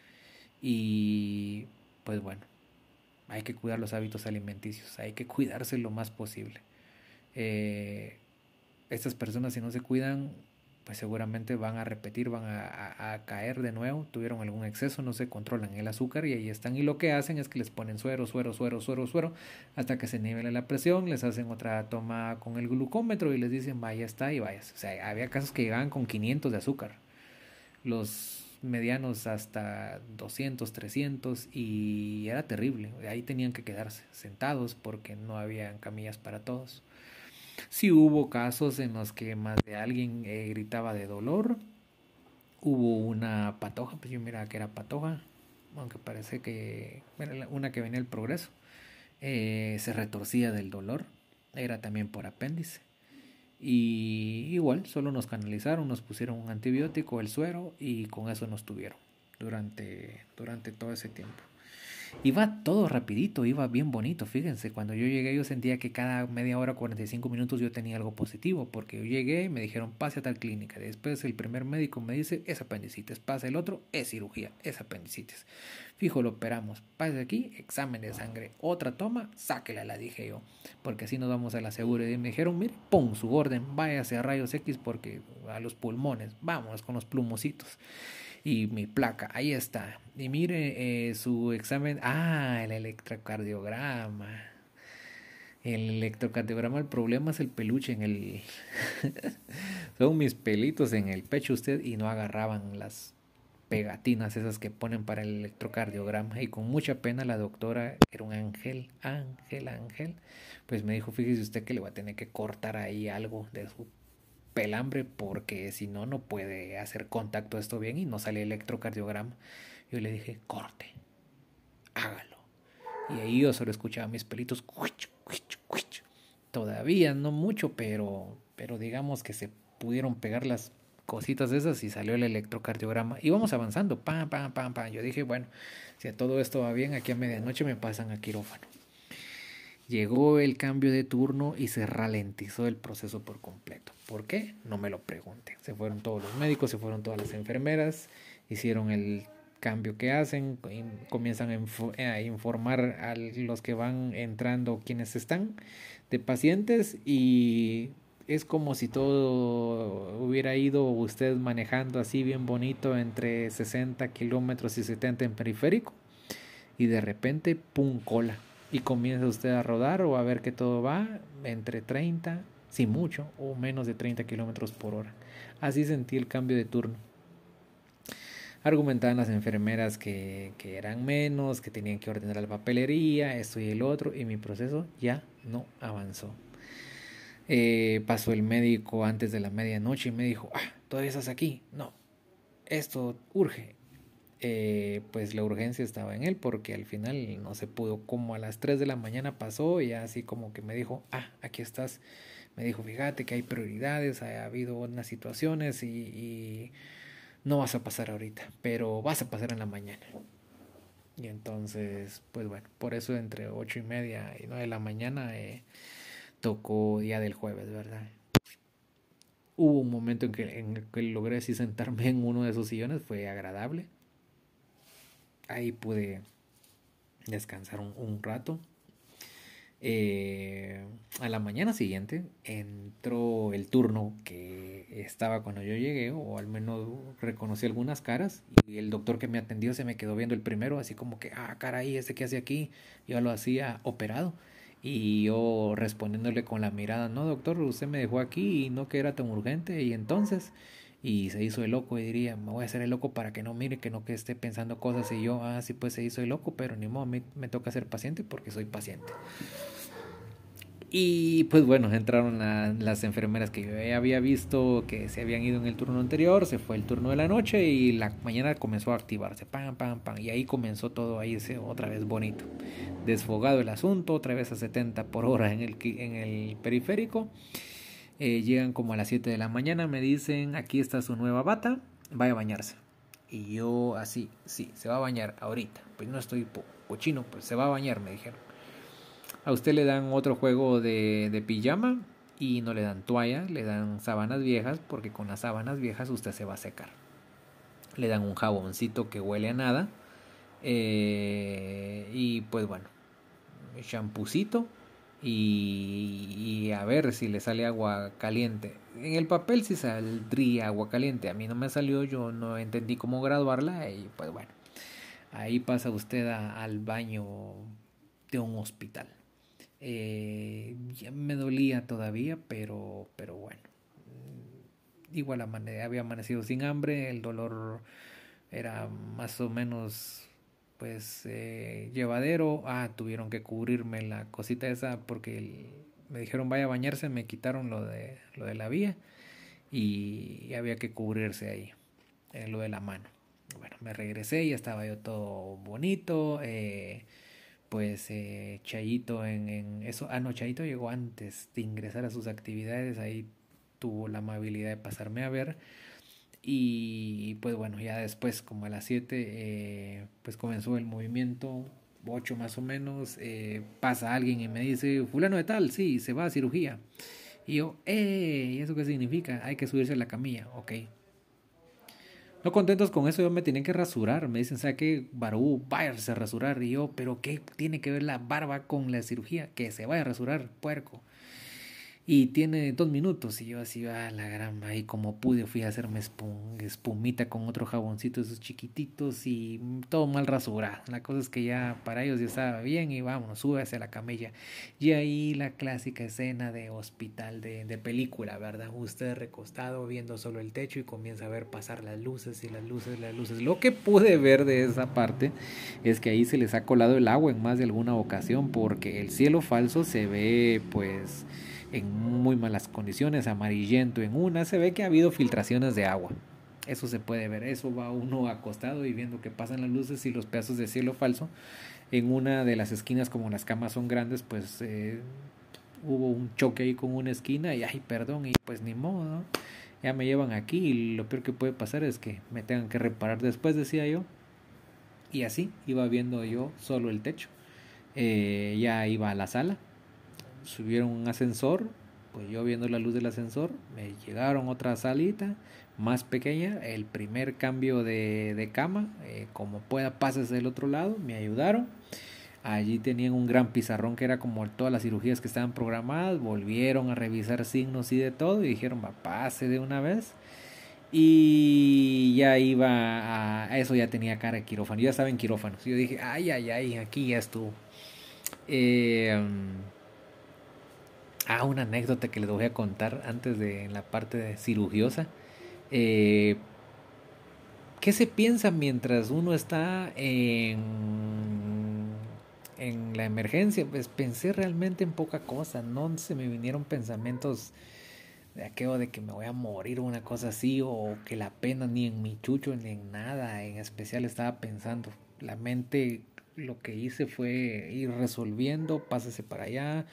Y pues bueno, hay que cuidar los hábitos alimenticios, hay que cuidarse lo más posible eh, estas personas si no se cuidan, pues seguramente van a repetir, van a, caer de nuevo, tuvieron algún exceso, no se controlan el azúcar y ahí están. Y lo que hacen es que les ponen suero, suero, suero, suero, suero, hasta que se nivele la presión, les hacen otra toma con el glucómetro y les dicen, vaya está y vaya. O sea, había casos que llegaban con 500 de azúcar. Los medianos hasta 200, 300 y era terrible. Ahí tenían que quedarse sentados porque no había camillas para todos. Sí hubo casos en los que más de alguien eh, gritaba de dolor. Hubo una patoja, pues yo miraba que era patoja, aunque parece que una que venía el progreso. Eh, se retorcía del dolor, era también por apéndice. Y igual, solo nos canalizaron, nos pusieron un antibiótico, el suero, y con eso nos tuvieron durante, durante todo ese tiempo. Iba todo rapidito, iba bien bonito, fíjense, cuando yo llegué yo sentía que cada media hora, 45 minutos yo tenía algo positivo, porque yo llegué y me dijeron pase a tal clínica, después el primer médico me dice es apendicitis, pasa el otro, es cirugía, es apendicitis. Fijo, lo operamos, pase aquí, examen de sangre, otra toma, sáquela, la dije yo, porque así nos vamos a la segura. Y me dijeron, mire, pon su orden, váyase a rayos X porque a los pulmones, vamos con los plumositos y mi placa, ahí está. Y mire eh, su examen, ah, el electrocardiograma. El electrocardiograma, el problema es el peluche en el... Son mis pelitos en el pecho usted y no agarraban las pegatinas esas que ponen para el electrocardiograma y con mucha pena la doctora era un ángel, ángel, ángel, pues me dijo, fíjese usted que le va a tener que cortar ahí algo de su pelambre porque si no, no puede hacer contacto esto bien y no sale electrocardiograma. Yo le dije, corte, hágalo. Y ahí yo solo escuchaba mis pelitos, todavía no mucho, pero, pero digamos que se pudieron pegar las cositas esas y salió el electrocardiograma. Y vamos avanzando, pam, pam, pam, pam. Yo dije, bueno, si a todo esto va bien, aquí a medianoche me pasan a quirófano. Llegó el cambio de turno y se ralentizó el proceso por completo. ¿Por qué? No me lo pregunten. Se fueron todos los médicos, se fueron todas las enfermeras, hicieron el cambio que hacen, comienzan a, informar a los que van entrando quienes están de pacientes y es como si todo hubiera ido usted manejando así bien bonito entre 60 kilómetros y 70 en periférico y de repente, ¡pum! cola y comienza usted a rodar o a ver que todo va entre 30 sin mucho, o menos de 30 kilómetros por hora. Así sentí el cambio de turno. Argumentaban las enfermeras que, que eran menos, que tenían que ordenar la papelería, esto y el otro, y mi proceso ya no avanzó. Eh, pasó el médico antes de la medianoche y me dijo, ah, todavía estás aquí. No, esto urge. Eh, pues la urgencia estaba en él porque al final no se pudo. Como a las 3 de la mañana pasó y así como que me dijo, ah, aquí estás. Me dijo, fíjate que hay prioridades, ha habido unas situaciones y, no vas a pasar ahorita, pero vas a pasar en la mañana. Y entonces, pues bueno, por eso entre ocho y media y nueve de la mañana eh, tocó día del jueves, ¿verdad? Hubo un momento en que, en que logré así sentarme en uno de esos sillones, fue agradable. Ahí pude descansar un, rato. Eh, a la mañana siguiente entró el turno que estaba cuando yo llegué, o al menos reconocí algunas caras, y el doctor que me atendió se me quedó viendo el primero, así como que, ah, caray, ¿este qué hace aquí? Yo lo hacía operado. Y yo respondiéndole con la mirada, no doctor, usted me dejó aquí y no que era tan urgente. Y entonces, y se hizo el loco y diría, me voy a hacer el loco para que no mire, que no que esté pensando cosas. Y yo, ah, sí, pues se hizo el loco, pero ni modo, a mí me toca ser paciente porque soy paciente. Y pues bueno, entraron las enfermeras que yo había visto que se habían ido en el turno anterior, se fue el turno de la noche y la mañana comenzó a activarse, pam, pam, pam, y ahí comenzó todo ahí ese otra vez bonito. Desfogado el asunto, otra vez a 70 por hora en el, en el periférico. Eh, llegan como a las 7 de la mañana, me dicen, aquí está su nueva bata, vaya a bañarse. Y yo así, sí, se va a bañar ahorita. Pues no estoy cochino, pues se va a bañar, me dijeron. A usted le dan otro juego de, de pijama y no le dan toalla, le dan sábanas viejas porque con las sábanas viejas usted se va a secar. Le dan un jaboncito que huele a nada. Eh, y pues bueno, champucito y, a ver si le sale agua caliente. En el papel sí saldría agua caliente. A mí no me salió, yo no entendí cómo graduarla y pues bueno, ahí pasa usted al baño de un hospital. Eh, ya me dolía todavía, pero, pero bueno. Igual había amanecido sin hambre, el dolor era más o menos pues eh, llevadero. Ah, tuvieron que cubrirme la cosita esa porque me dijeron vaya a bañarse, me quitaron lo de, lo de la vía y, había que cubrirse ahí, en lo de la mano. Bueno, me regresé y estaba yo todo bonito. Eh, pues eh, Chayito en, en, eso, ah no, Chayito llegó antes de ingresar a sus actividades, ahí tuvo la amabilidad de pasarme a ver y pues bueno, ya después como a las 7 eh, pues comenzó el movimiento, 8 más o menos, eh, pasa alguien y me dice, fulano de tal, sí, se va a cirugía. Y yo, eh, ¿y eso qué significa? Hay que subirse a la camilla, ok. No contentos con eso, yo me tenía que rasurar. Me dicen, ¿sabe qué? Barú, váyase a rasurar. Y yo, ¿pero qué tiene que ver la barba con la cirugía? Que se vaya a rasurar, puerco y tiene dos minutos y yo así va la gran y como pude fui a hacerme espumita con otro jaboncito de esos chiquititos y todo mal rasurado. La cosa es que ya para ellos ya estaba bien y vamos sube hacia la camilla. Y ahí la clásica escena de hospital de, de película verdad usted recostado viendo solo el techo y comienza a ver pasar las luces y las luces las luces. Lo que pude ver de esa parte es que ahí se les ha colado el agua en más de alguna ocasión porque el cielo falso se ve pues en muy malas condiciones, amarillento en una, se ve que ha habido filtraciones de agua. Eso se puede ver, eso va uno acostado y viendo que pasan las luces y los pedazos de cielo falso. En una de las esquinas, como las camas son grandes, pues eh, hubo un choque ahí con una esquina y ay, perdón, y pues ni modo, ya me llevan aquí y lo peor que puede pasar es que me tengan que reparar después, decía yo. Y así iba viendo yo solo el techo. Eh, ya iba a la sala subieron un ascensor, pues yo viendo la luz del ascensor, me llegaron otra salita más pequeña, el primer cambio de, de cama, eh, como pueda pases del otro lado, me ayudaron. Allí tenían un gran pizarrón que era como todas las cirugías que estaban programadas, volvieron a revisar signos y de todo y dijeron, va, pase de una vez. Y ya iba a, eso ya tenía cara de quirófano, ya saben quirófanos. Yo dije, ay, ay, ay, aquí ya estuvo. Eh, Ah, una anécdota que les voy a contar antes de la parte de cirugiosa. Eh, ¿Qué se piensa mientras uno está en, en la emergencia? Pues pensé realmente en poca cosa, no se me vinieron pensamientos de aquello de que me voy a morir o una cosa así, o que la pena ni en mi chucho ni en nada en especial estaba pensando. La mente lo que hice fue ir resolviendo, pásese para allá,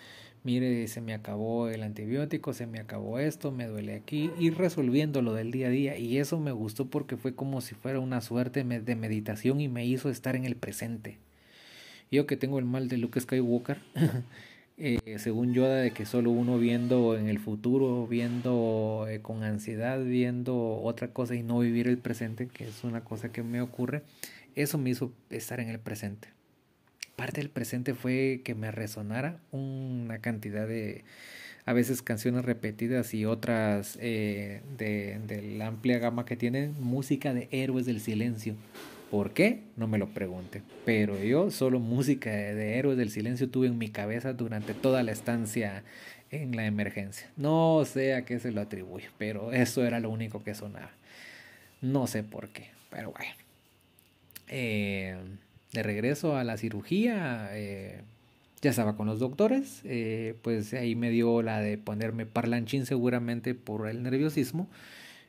mire, se me acabó el antibiótico, se me acabó esto, me duele aquí, ir resolviendo lo del día a día. Y eso me gustó porque fue como si fuera una suerte de meditación y me hizo estar en el presente. Yo que tengo el mal de Luke Skywalker, eh, según Yoda, de que solo uno viendo en el futuro, viendo eh, con ansiedad, viendo otra cosa y no vivir el presente, que es una cosa que me ocurre, eso me hizo estar en el presente parte del presente fue que me resonara una cantidad de a veces canciones repetidas y otras eh, de, de, la amplia gama que tienen música de héroes del silencio. ¿Por qué? No me lo pregunte. Pero yo solo música de, héroes del silencio tuve en mi cabeza durante toda la estancia en la emergencia. No sé a qué se lo atribuye, pero eso era lo único que sonaba. No sé por qué, pero bueno. Eh, de regreso a la cirugía, eh, ya estaba con los doctores, eh, pues ahí me dio la de ponerme parlanchín seguramente por el nerviosismo.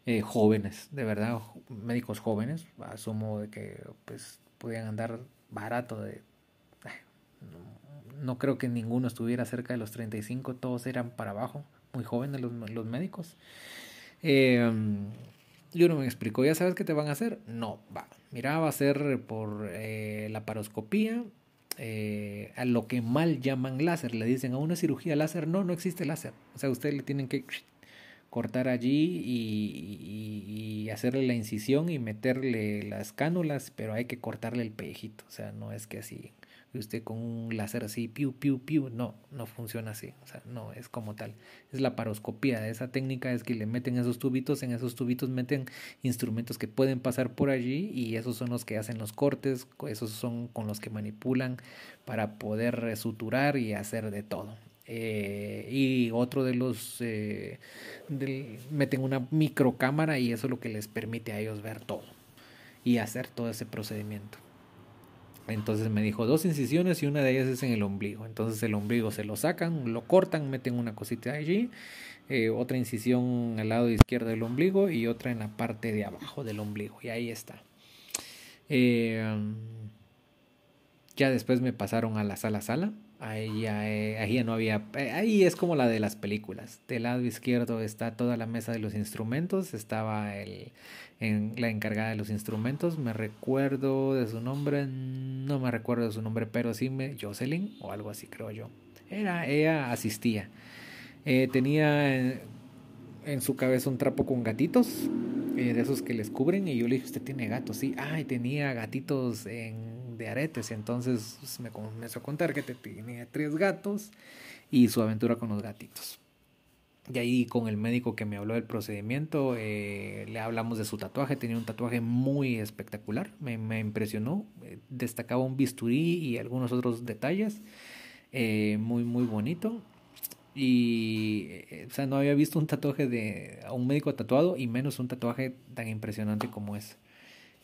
Eh, jóvenes, de verdad, médicos jóvenes, asumo de que pues podían andar barato de... No, creo que ninguno estuviera cerca de los 35, todos eran para abajo, muy jóvenes los, los médicos. yo no me explico, ¿ya sabes qué te van a hacer? No, va, Mira, va a ser por eh, la paroscopía, eh, a lo que mal llaman láser. Le dicen a una cirugía láser, no, no existe láser. O sea, ustedes le tienen que cortar allí y, y, hacerle la incisión y meterle las cánulas, pero hay que cortarle el pellejito. O sea, no es que así usted con un láser así, piu, piu, piu, no, no funciona así, o sea, no es como tal. Es la paroscopía, esa técnica es que le meten esos tubitos, en esos tubitos meten instrumentos que pueden pasar por allí y esos son los que hacen los cortes, esos son con los que manipulan para poder suturar y hacer de todo. Eh, y otro de los eh, meten una microcámara y eso es lo que les permite a ellos ver todo y hacer todo ese procedimiento. Entonces me dijo dos incisiones y una de ellas es en el ombligo. Entonces el ombligo se lo sacan, lo cortan, meten una cosita allí, eh, otra incisión al lado izquierdo del ombligo y otra en la parte de abajo del ombligo. Y ahí está. Eh, ya después me pasaron a la sala sala. Ahí ya, eh, no había. ahí es como la de las películas. Del lado izquierdo está toda la mesa de los instrumentos. Estaba el, en la encargada de los instrumentos. Me recuerdo de su nombre, no me recuerdo de su nombre, pero sí me, Jocelyn o algo así creo yo. Era, ella asistía. Eh, tenía en, su cabeza un trapo con gatitos, eh, de esos que les cubren, y yo le dije, usted tiene gatos, sí, ah, tenía gatitos en, de aretes, entonces pues, me comenzó a contar que tenía tres gatos y su aventura con los gatitos. Y ahí con el médico que me habló del procedimiento, eh, le hablamos de su tatuaje. Tenía un tatuaje muy espectacular, me, me impresionó. Eh, destacaba un bisturí y algunos otros detalles. Eh, muy, muy bonito. Y, o sea, no había visto un tatuaje de un médico tatuado y menos un tatuaje tan impresionante como ese.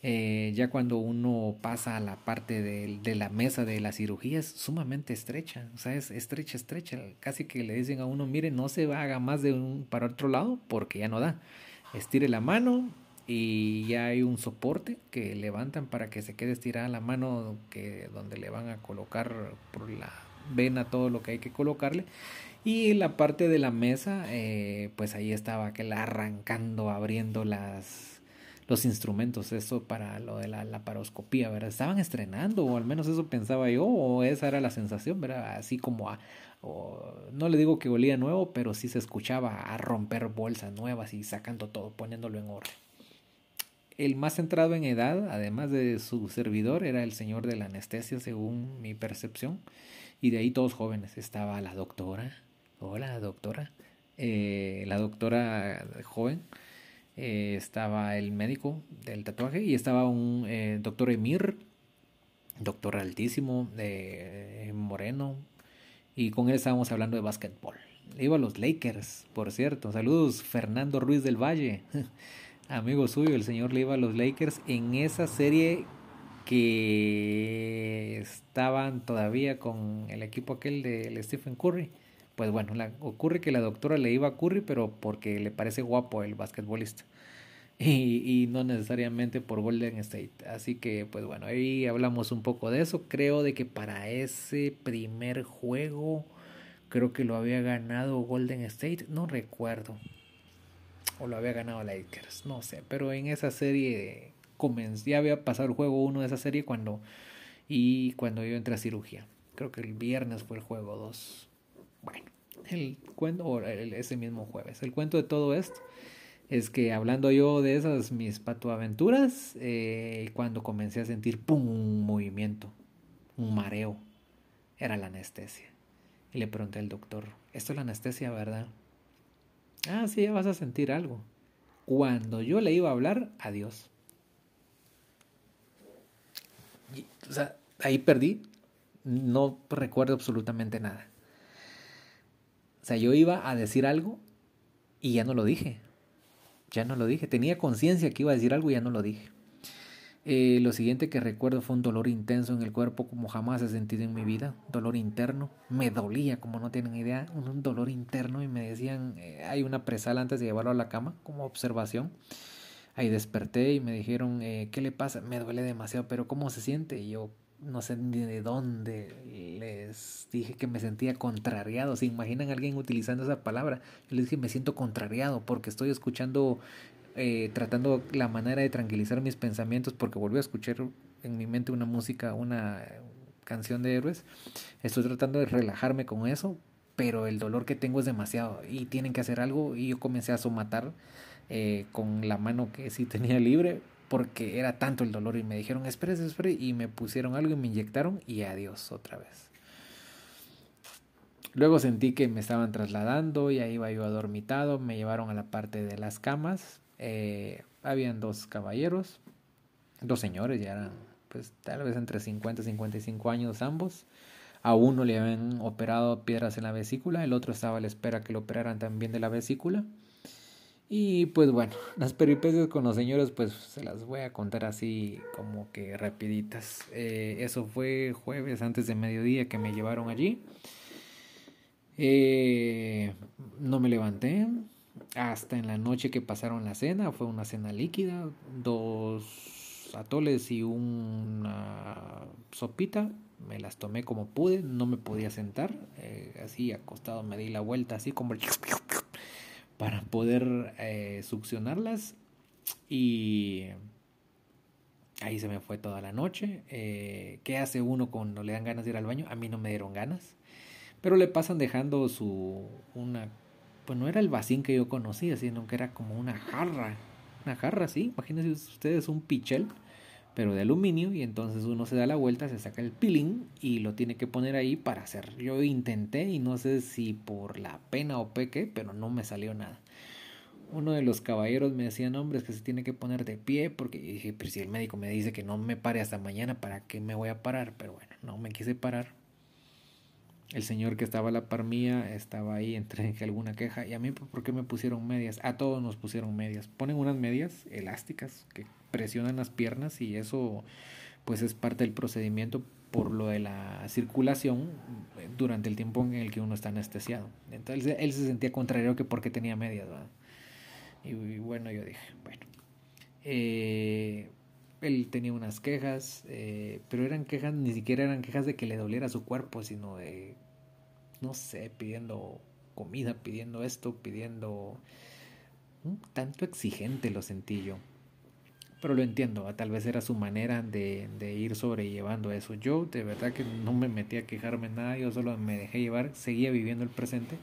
Eh, ya cuando uno pasa a la parte de, la mesa de la cirugía es sumamente estrecha, o sea, es estrecha, estrecha, casi que le dicen a uno, mire, no se haga más de un para otro lado porque ya no da. Estire la mano y ya hay un soporte que levantan para que se quede estirada la mano que donde le van a colocar por la vena todo lo que hay que colocarle y la parte de la mesa eh, pues ahí estaba que la arrancando abriendo las los instrumentos, eso para lo de la laparoscopía, ¿verdad? Estaban estrenando, o al menos eso pensaba yo, o esa era la sensación, ¿verdad? Así como a, no le digo que olía nuevo, pero sí se escuchaba a romper bolsas nuevas y sacando todo, poniéndolo en orden. El más centrado en edad, además de su servidor, era el señor de la anestesia, según mi percepción, y de ahí todos jóvenes. Estaba la doctora, hola doctora, eh, la doctora joven, eh, estaba el médico del tatuaje y estaba un eh, doctor Emir, doctor altísimo, eh, moreno, y con él estábamos hablando de básquetbol. Iba a los Lakers, por cierto. Saludos, Fernando Ruiz del Valle. Amigo suyo, el señor le iba a los Lakers en esa serie que estaban todavía con el equipo aquel de Stephen Curry. Pues bueno, ocurre que la doctora le iba a Curry, pero porque le parece guapo el basquetbolista. Y, y, no necesariamente por Golden State. Así que, pues bueno, ahí hablamos un poco de eso. Creo de que para ese primer juego, creo que lo había ganado Golden State, no recuerdo. O lo había ganado Lakers, no sé. Pero en esa serie, ya había pasado el juego uno de esa serie cuando, y cuando yo entré a cirugía. Creo que el viernes fue el juego 2. Bueno, el cuento, o ese mismo jueves. El cuento de todo esto es que hablando yo de esas mis patoaventuras, eh, cuando comencé a sentir ¡pum! un movimiento, un mareo, era la anestesia. Y le pregunté al doctor, ¿esto es la anestesia, verdad? Ah, sí, ya vas a sentir algo. Cuando yo le iba a hablar, adiós. o sea, ahí perdí, no recuerdo absolutamente nada. O sea, yo iba a decir algo y ya no lo dije. Ya no lo dije. Tenía conciencia que iba a decir algo y ya no lo dije. Eh, lo siguiente que recuerdo fue un dolor intenso en el cuerpo como jamás he sentido en mi vida. Dolor interno. Me dolía, como no tienen idea. Un dolor interno y me decían, eh, hay una presal antes de llevarlo a la cama como observación. Ahí desperté y me dijeron, eh, ¿qué le pasa? Me duele demasiado, pero ¿cómo se siente? Y yo no sé ni de dónde les dije que me sentía contrariado. ¿Se imaginan a alguien utilizando esa palabra? Yo les dije, me siento contrariado porque estoy escuchando, eh, tratando la manera de tranquilizar mis pensamientos porque volví a escuchar en mi mente una música, una canción de héroes. Estoy tratando de relajarme con eso, pero el dolor que tengo es demasiado y tienen que hacer algo y yo comencé a somatar eh, con la mano que sí tenía libre porque era tanto el dolor y me dijeron, espérese, espérese, y me pusieron algo y me inyectaron y adiós otra vez. Luego sentí que me estaban trasladando, y ahí iba yo adormitado, me llevaron a la parte de las camas, eh, habían dos caballeros, dos señores, ya eran pues tal vez entre 50 y 55 años ambos. A uno le habían operado piedras en la vesícula, el otro estaba a la espera que lo operaran también de la vesícula. Y pues bueno, las peripecias con los señores pues se las voy a contar así como que rapiditas. Eh, eso fue jueves antes de mediodía que me llevaron allí. Eh, no me levanté hasta en la noche que pasaron la cena. Fue una cena líquida, dos atoles y una sopita. Me las tomé como pude, no me podía sentar. Eh, así acostado me di la vuelta así como para poder eh, succionarlas y ahí se me fue toda la noche. Eh, ¿Qué hace uno cuando le dan ganas de ir al baño? A mí no me dieron ganas, pero le pasan dejando su una pues no era el vacín que yo conocía, sino que era como una jarra, una jarra, sí, imagínense ustedes un pichel pero de aluminio y entonces uno se da la vuelta, se saca el peeling y lo tiene que poner ahí para hacer. Yo intenté y no sé si por la pena o peque, pero no me salió nada. Uno de los caballeros me decía, no, hombre, que se tiene que poner de pie porque dije, pero si el médico me dice que no me pare hasta mañana, ¿para qué me voy a parar? Pero bueno, no me quise parar. El señor que estaba a la par mía estaba ahí entre alguna queja. ¿Y a mí por qué me pusieron medias? A todos nos pusieron medias. Ponen unas medias elásticas que presionan las piernas y eso pues es parte del procedimiento por lo de la circulación durante el tiempo en el que uno está anestesiado. Entonces él se sentía contrario que porque tenía medias. Y, bueno, yo dije, bueno. Eh, él tenía unas quejas, eh, pero eran quejas, ni siquiera eran quejas de que le doliera su cuerpo, sino de, no sé, pidiendo comida, pidiendo esto, pidiendo... tanto exigente lo sentí yo. Pero lo entiendo, tal vez era su manera de, de, ir sobrellevando eso. Yo de verdad que no me metí a quejarme nada, yo solo me dejé llevar, seguía viviendo el presente.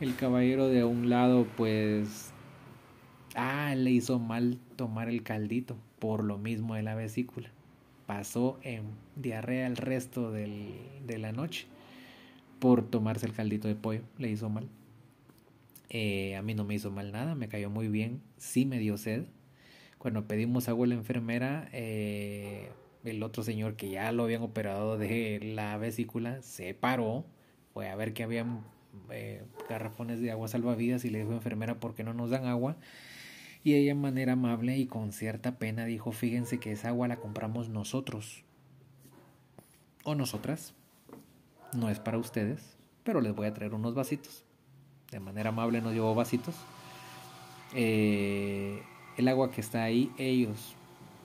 El caballero de un lado pues... Ah, le hizo mal tomar el caldito por lo mismo de la vesícula. Pasó en diarrea el resto del, de la noche por tomarse el caldito de pollo. Le hizo mal. Eh, a mí no me hizo mal nada, me cayó muy bien. Sí me dio sed. Cuando pedimos agua a la enfermera, eh, el otro señor que ya lo habían operado de la vesícula se paró, fue a ver qué habían eh, garrafones de agua salvavidas y le dijo enfermera por qué no nos dan agua. Y ella en manera amable y con cierta pena dijo, fíjense que esa agua la compramos nosotros o nosotras. No es para ustedes, pero les voy a traer unos vasitos. De manera amable nos llevó vasitos. Eh, el agua que está ahí, ellos,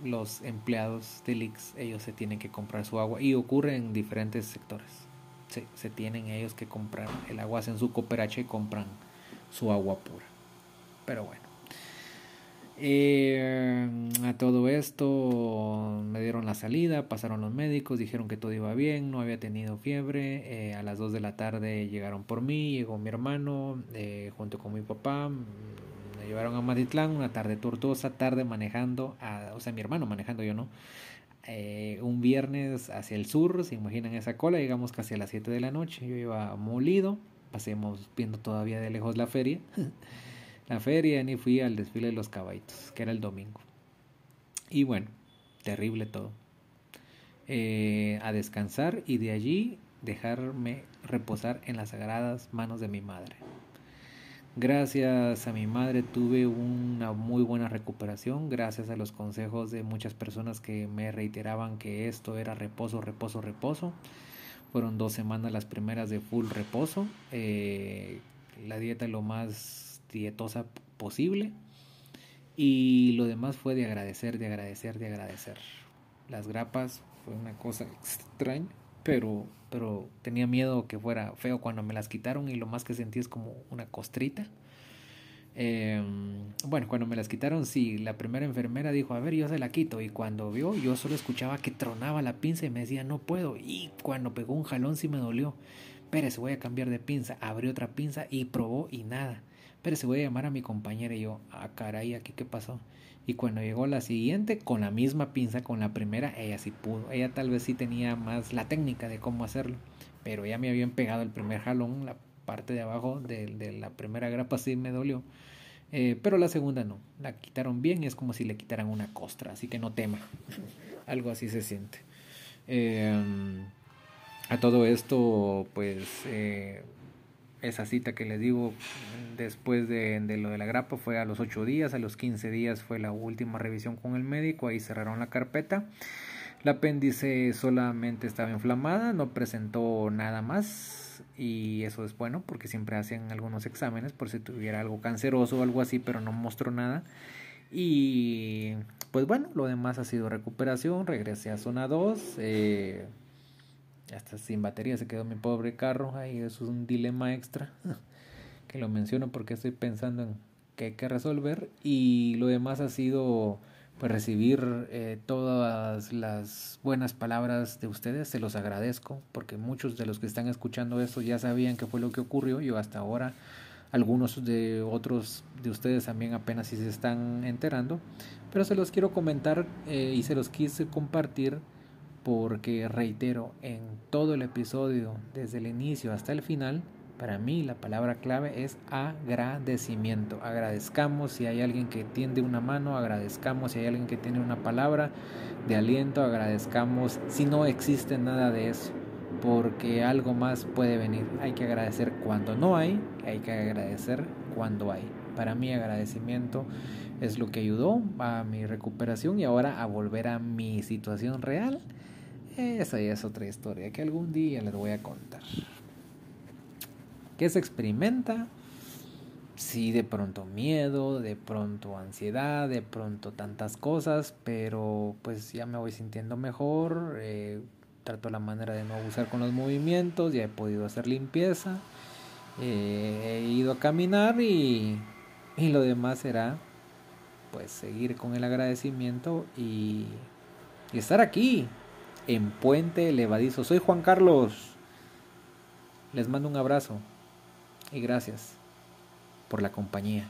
los empleados de Lix, ellos se tienen que comprar su agua y ocurre en diferentes sectores. Se, se tienen ellos que comprar el agua, hacen su cooperacha y compran su agua pura. Pero bueno. Eh, a todo esto me dieron la salida, pasaron los médicos, dijeron que todo iba bien, no había tenido fiebre. Eh, a las 2 de la tarde llegaron por mí, llegó mi hermano eh, junto con mi papá. Me llevaron a Matitlán, una tarde tortuosa, tarde manejando, o sea, mi hermano manejando, yo no. un viernes hacia el sur, se imaginan esa cola, llegamos casi a las 7 de la noche. Yo iba molido, pasemos viendo todavía de lejos la feria. la feria ni fui al desfile de los caballitos, que era el domingo. Y bueno, terrible todo. Eh, a descansar y de allí dejarme reposar en las sagradas manos de mi madre. Gracias a mi madre tuve una muy buena recuperación, gracias a los consejos de muchas personas que me reiteraban que esto era reposo, reposo, reposo. Fueron dos semanas las primeras de full reposo. Eh, la dieta lo más dietosa posible. Y lo demás fue de agradecer, de agradecer, de agradecer. Las grapas fue una cosa extraña, pero, pero tenía miedo que fuera feo cuando me las quitaron y lo más que sentí es como una costrita. Em, bueno, cuando me las quitaron, sí, la primera enfermera dijo, a ver, yo se la quito. Y cuando vio, yo solo escuchaba que tronaba la pinza y me decía, no puedo. Y cuando pegó un jalón sí me dolió. se voy a cambiar de pinza. Abrió otra pinza y probó y nada se voy a llamar a mi compañera y yo, ah, caray, aquí qué pasó. Y cuando llegó la siguiente, con la misma pinza, con la primera, ella sí pudo. Ella tal vez sí tenía más la técnica de cómo hacerlo, pero ya me habían pegado el primer jalón, la parte de abajo de, de la primera grapa sí me dolió. Eh, pero la segunda no, la quitaron bien y es como si le quitaran una costra, así que no tema. Algo así se siente. Em, a todo esto, pues eh, esa cita que les digo después de, lo de la grapa fue a los 8 días, a los 15 días fue la última revisión con el médico, ahí cerraron la carpeta. La apéndice solamente estaba inflamada, no presentó nada más y eso es bueno porque siempre hacen algunos exámenes por si tuviera algo canceroso o algo así, pero no mostró nada. Y pues bueno, lo demás ha sido recuperación, regresé a zona 2. Eh, hasta sin batería se quedó mi pobre carro. Ahí eso es un dilema extra. que lo menciono porque estoy pensando en que hay que resolver. Y lo demás ha sido pues recibir eh, todas las buenas palabras de ustedes. Se los agradezco porque muchos de los que están escuchando esto ya sabían qué fue lo que ocurrió. Yo hasta ahora algunos de otros de ustedes también apenas si se están enterando, pero se los quiero comentar eh, y se los quise compartir porque reitero, en todo el episodio, desde el inicio hasta el final, para mí la palabra clave es agradecimiento. Agradezcamos si hay alguien que tiende una mano, agradezcamos si hay alguien que tiene una palabra de aliento, agradezcamos si no existe nada de eso, porque algo más puede venir. Hay que agradecer cuando no hay, hay que agradecer cuando hay. Para mí agradecimiento es lo que ayudó a mi recuperación y ahora a volver a mi situación real esa ya es otra historia que algún día les voy a contar. ¿Qué se experimenta? Sí, de pronto miedo, de pronto ansiedad, de pronto tantas cosas, pero pues ya me voy sintiendo mejor. Eh, trato la manera de no abusar con los movimientos, ya he podido hacer limpieza, eh, he ido a caminar y, y lo demás será pues seguir con el agradecimiento y, y estar aquí en Puente Levadizo. Soy Juan Carlos. Les mando un abrazo y gracias por la compañía.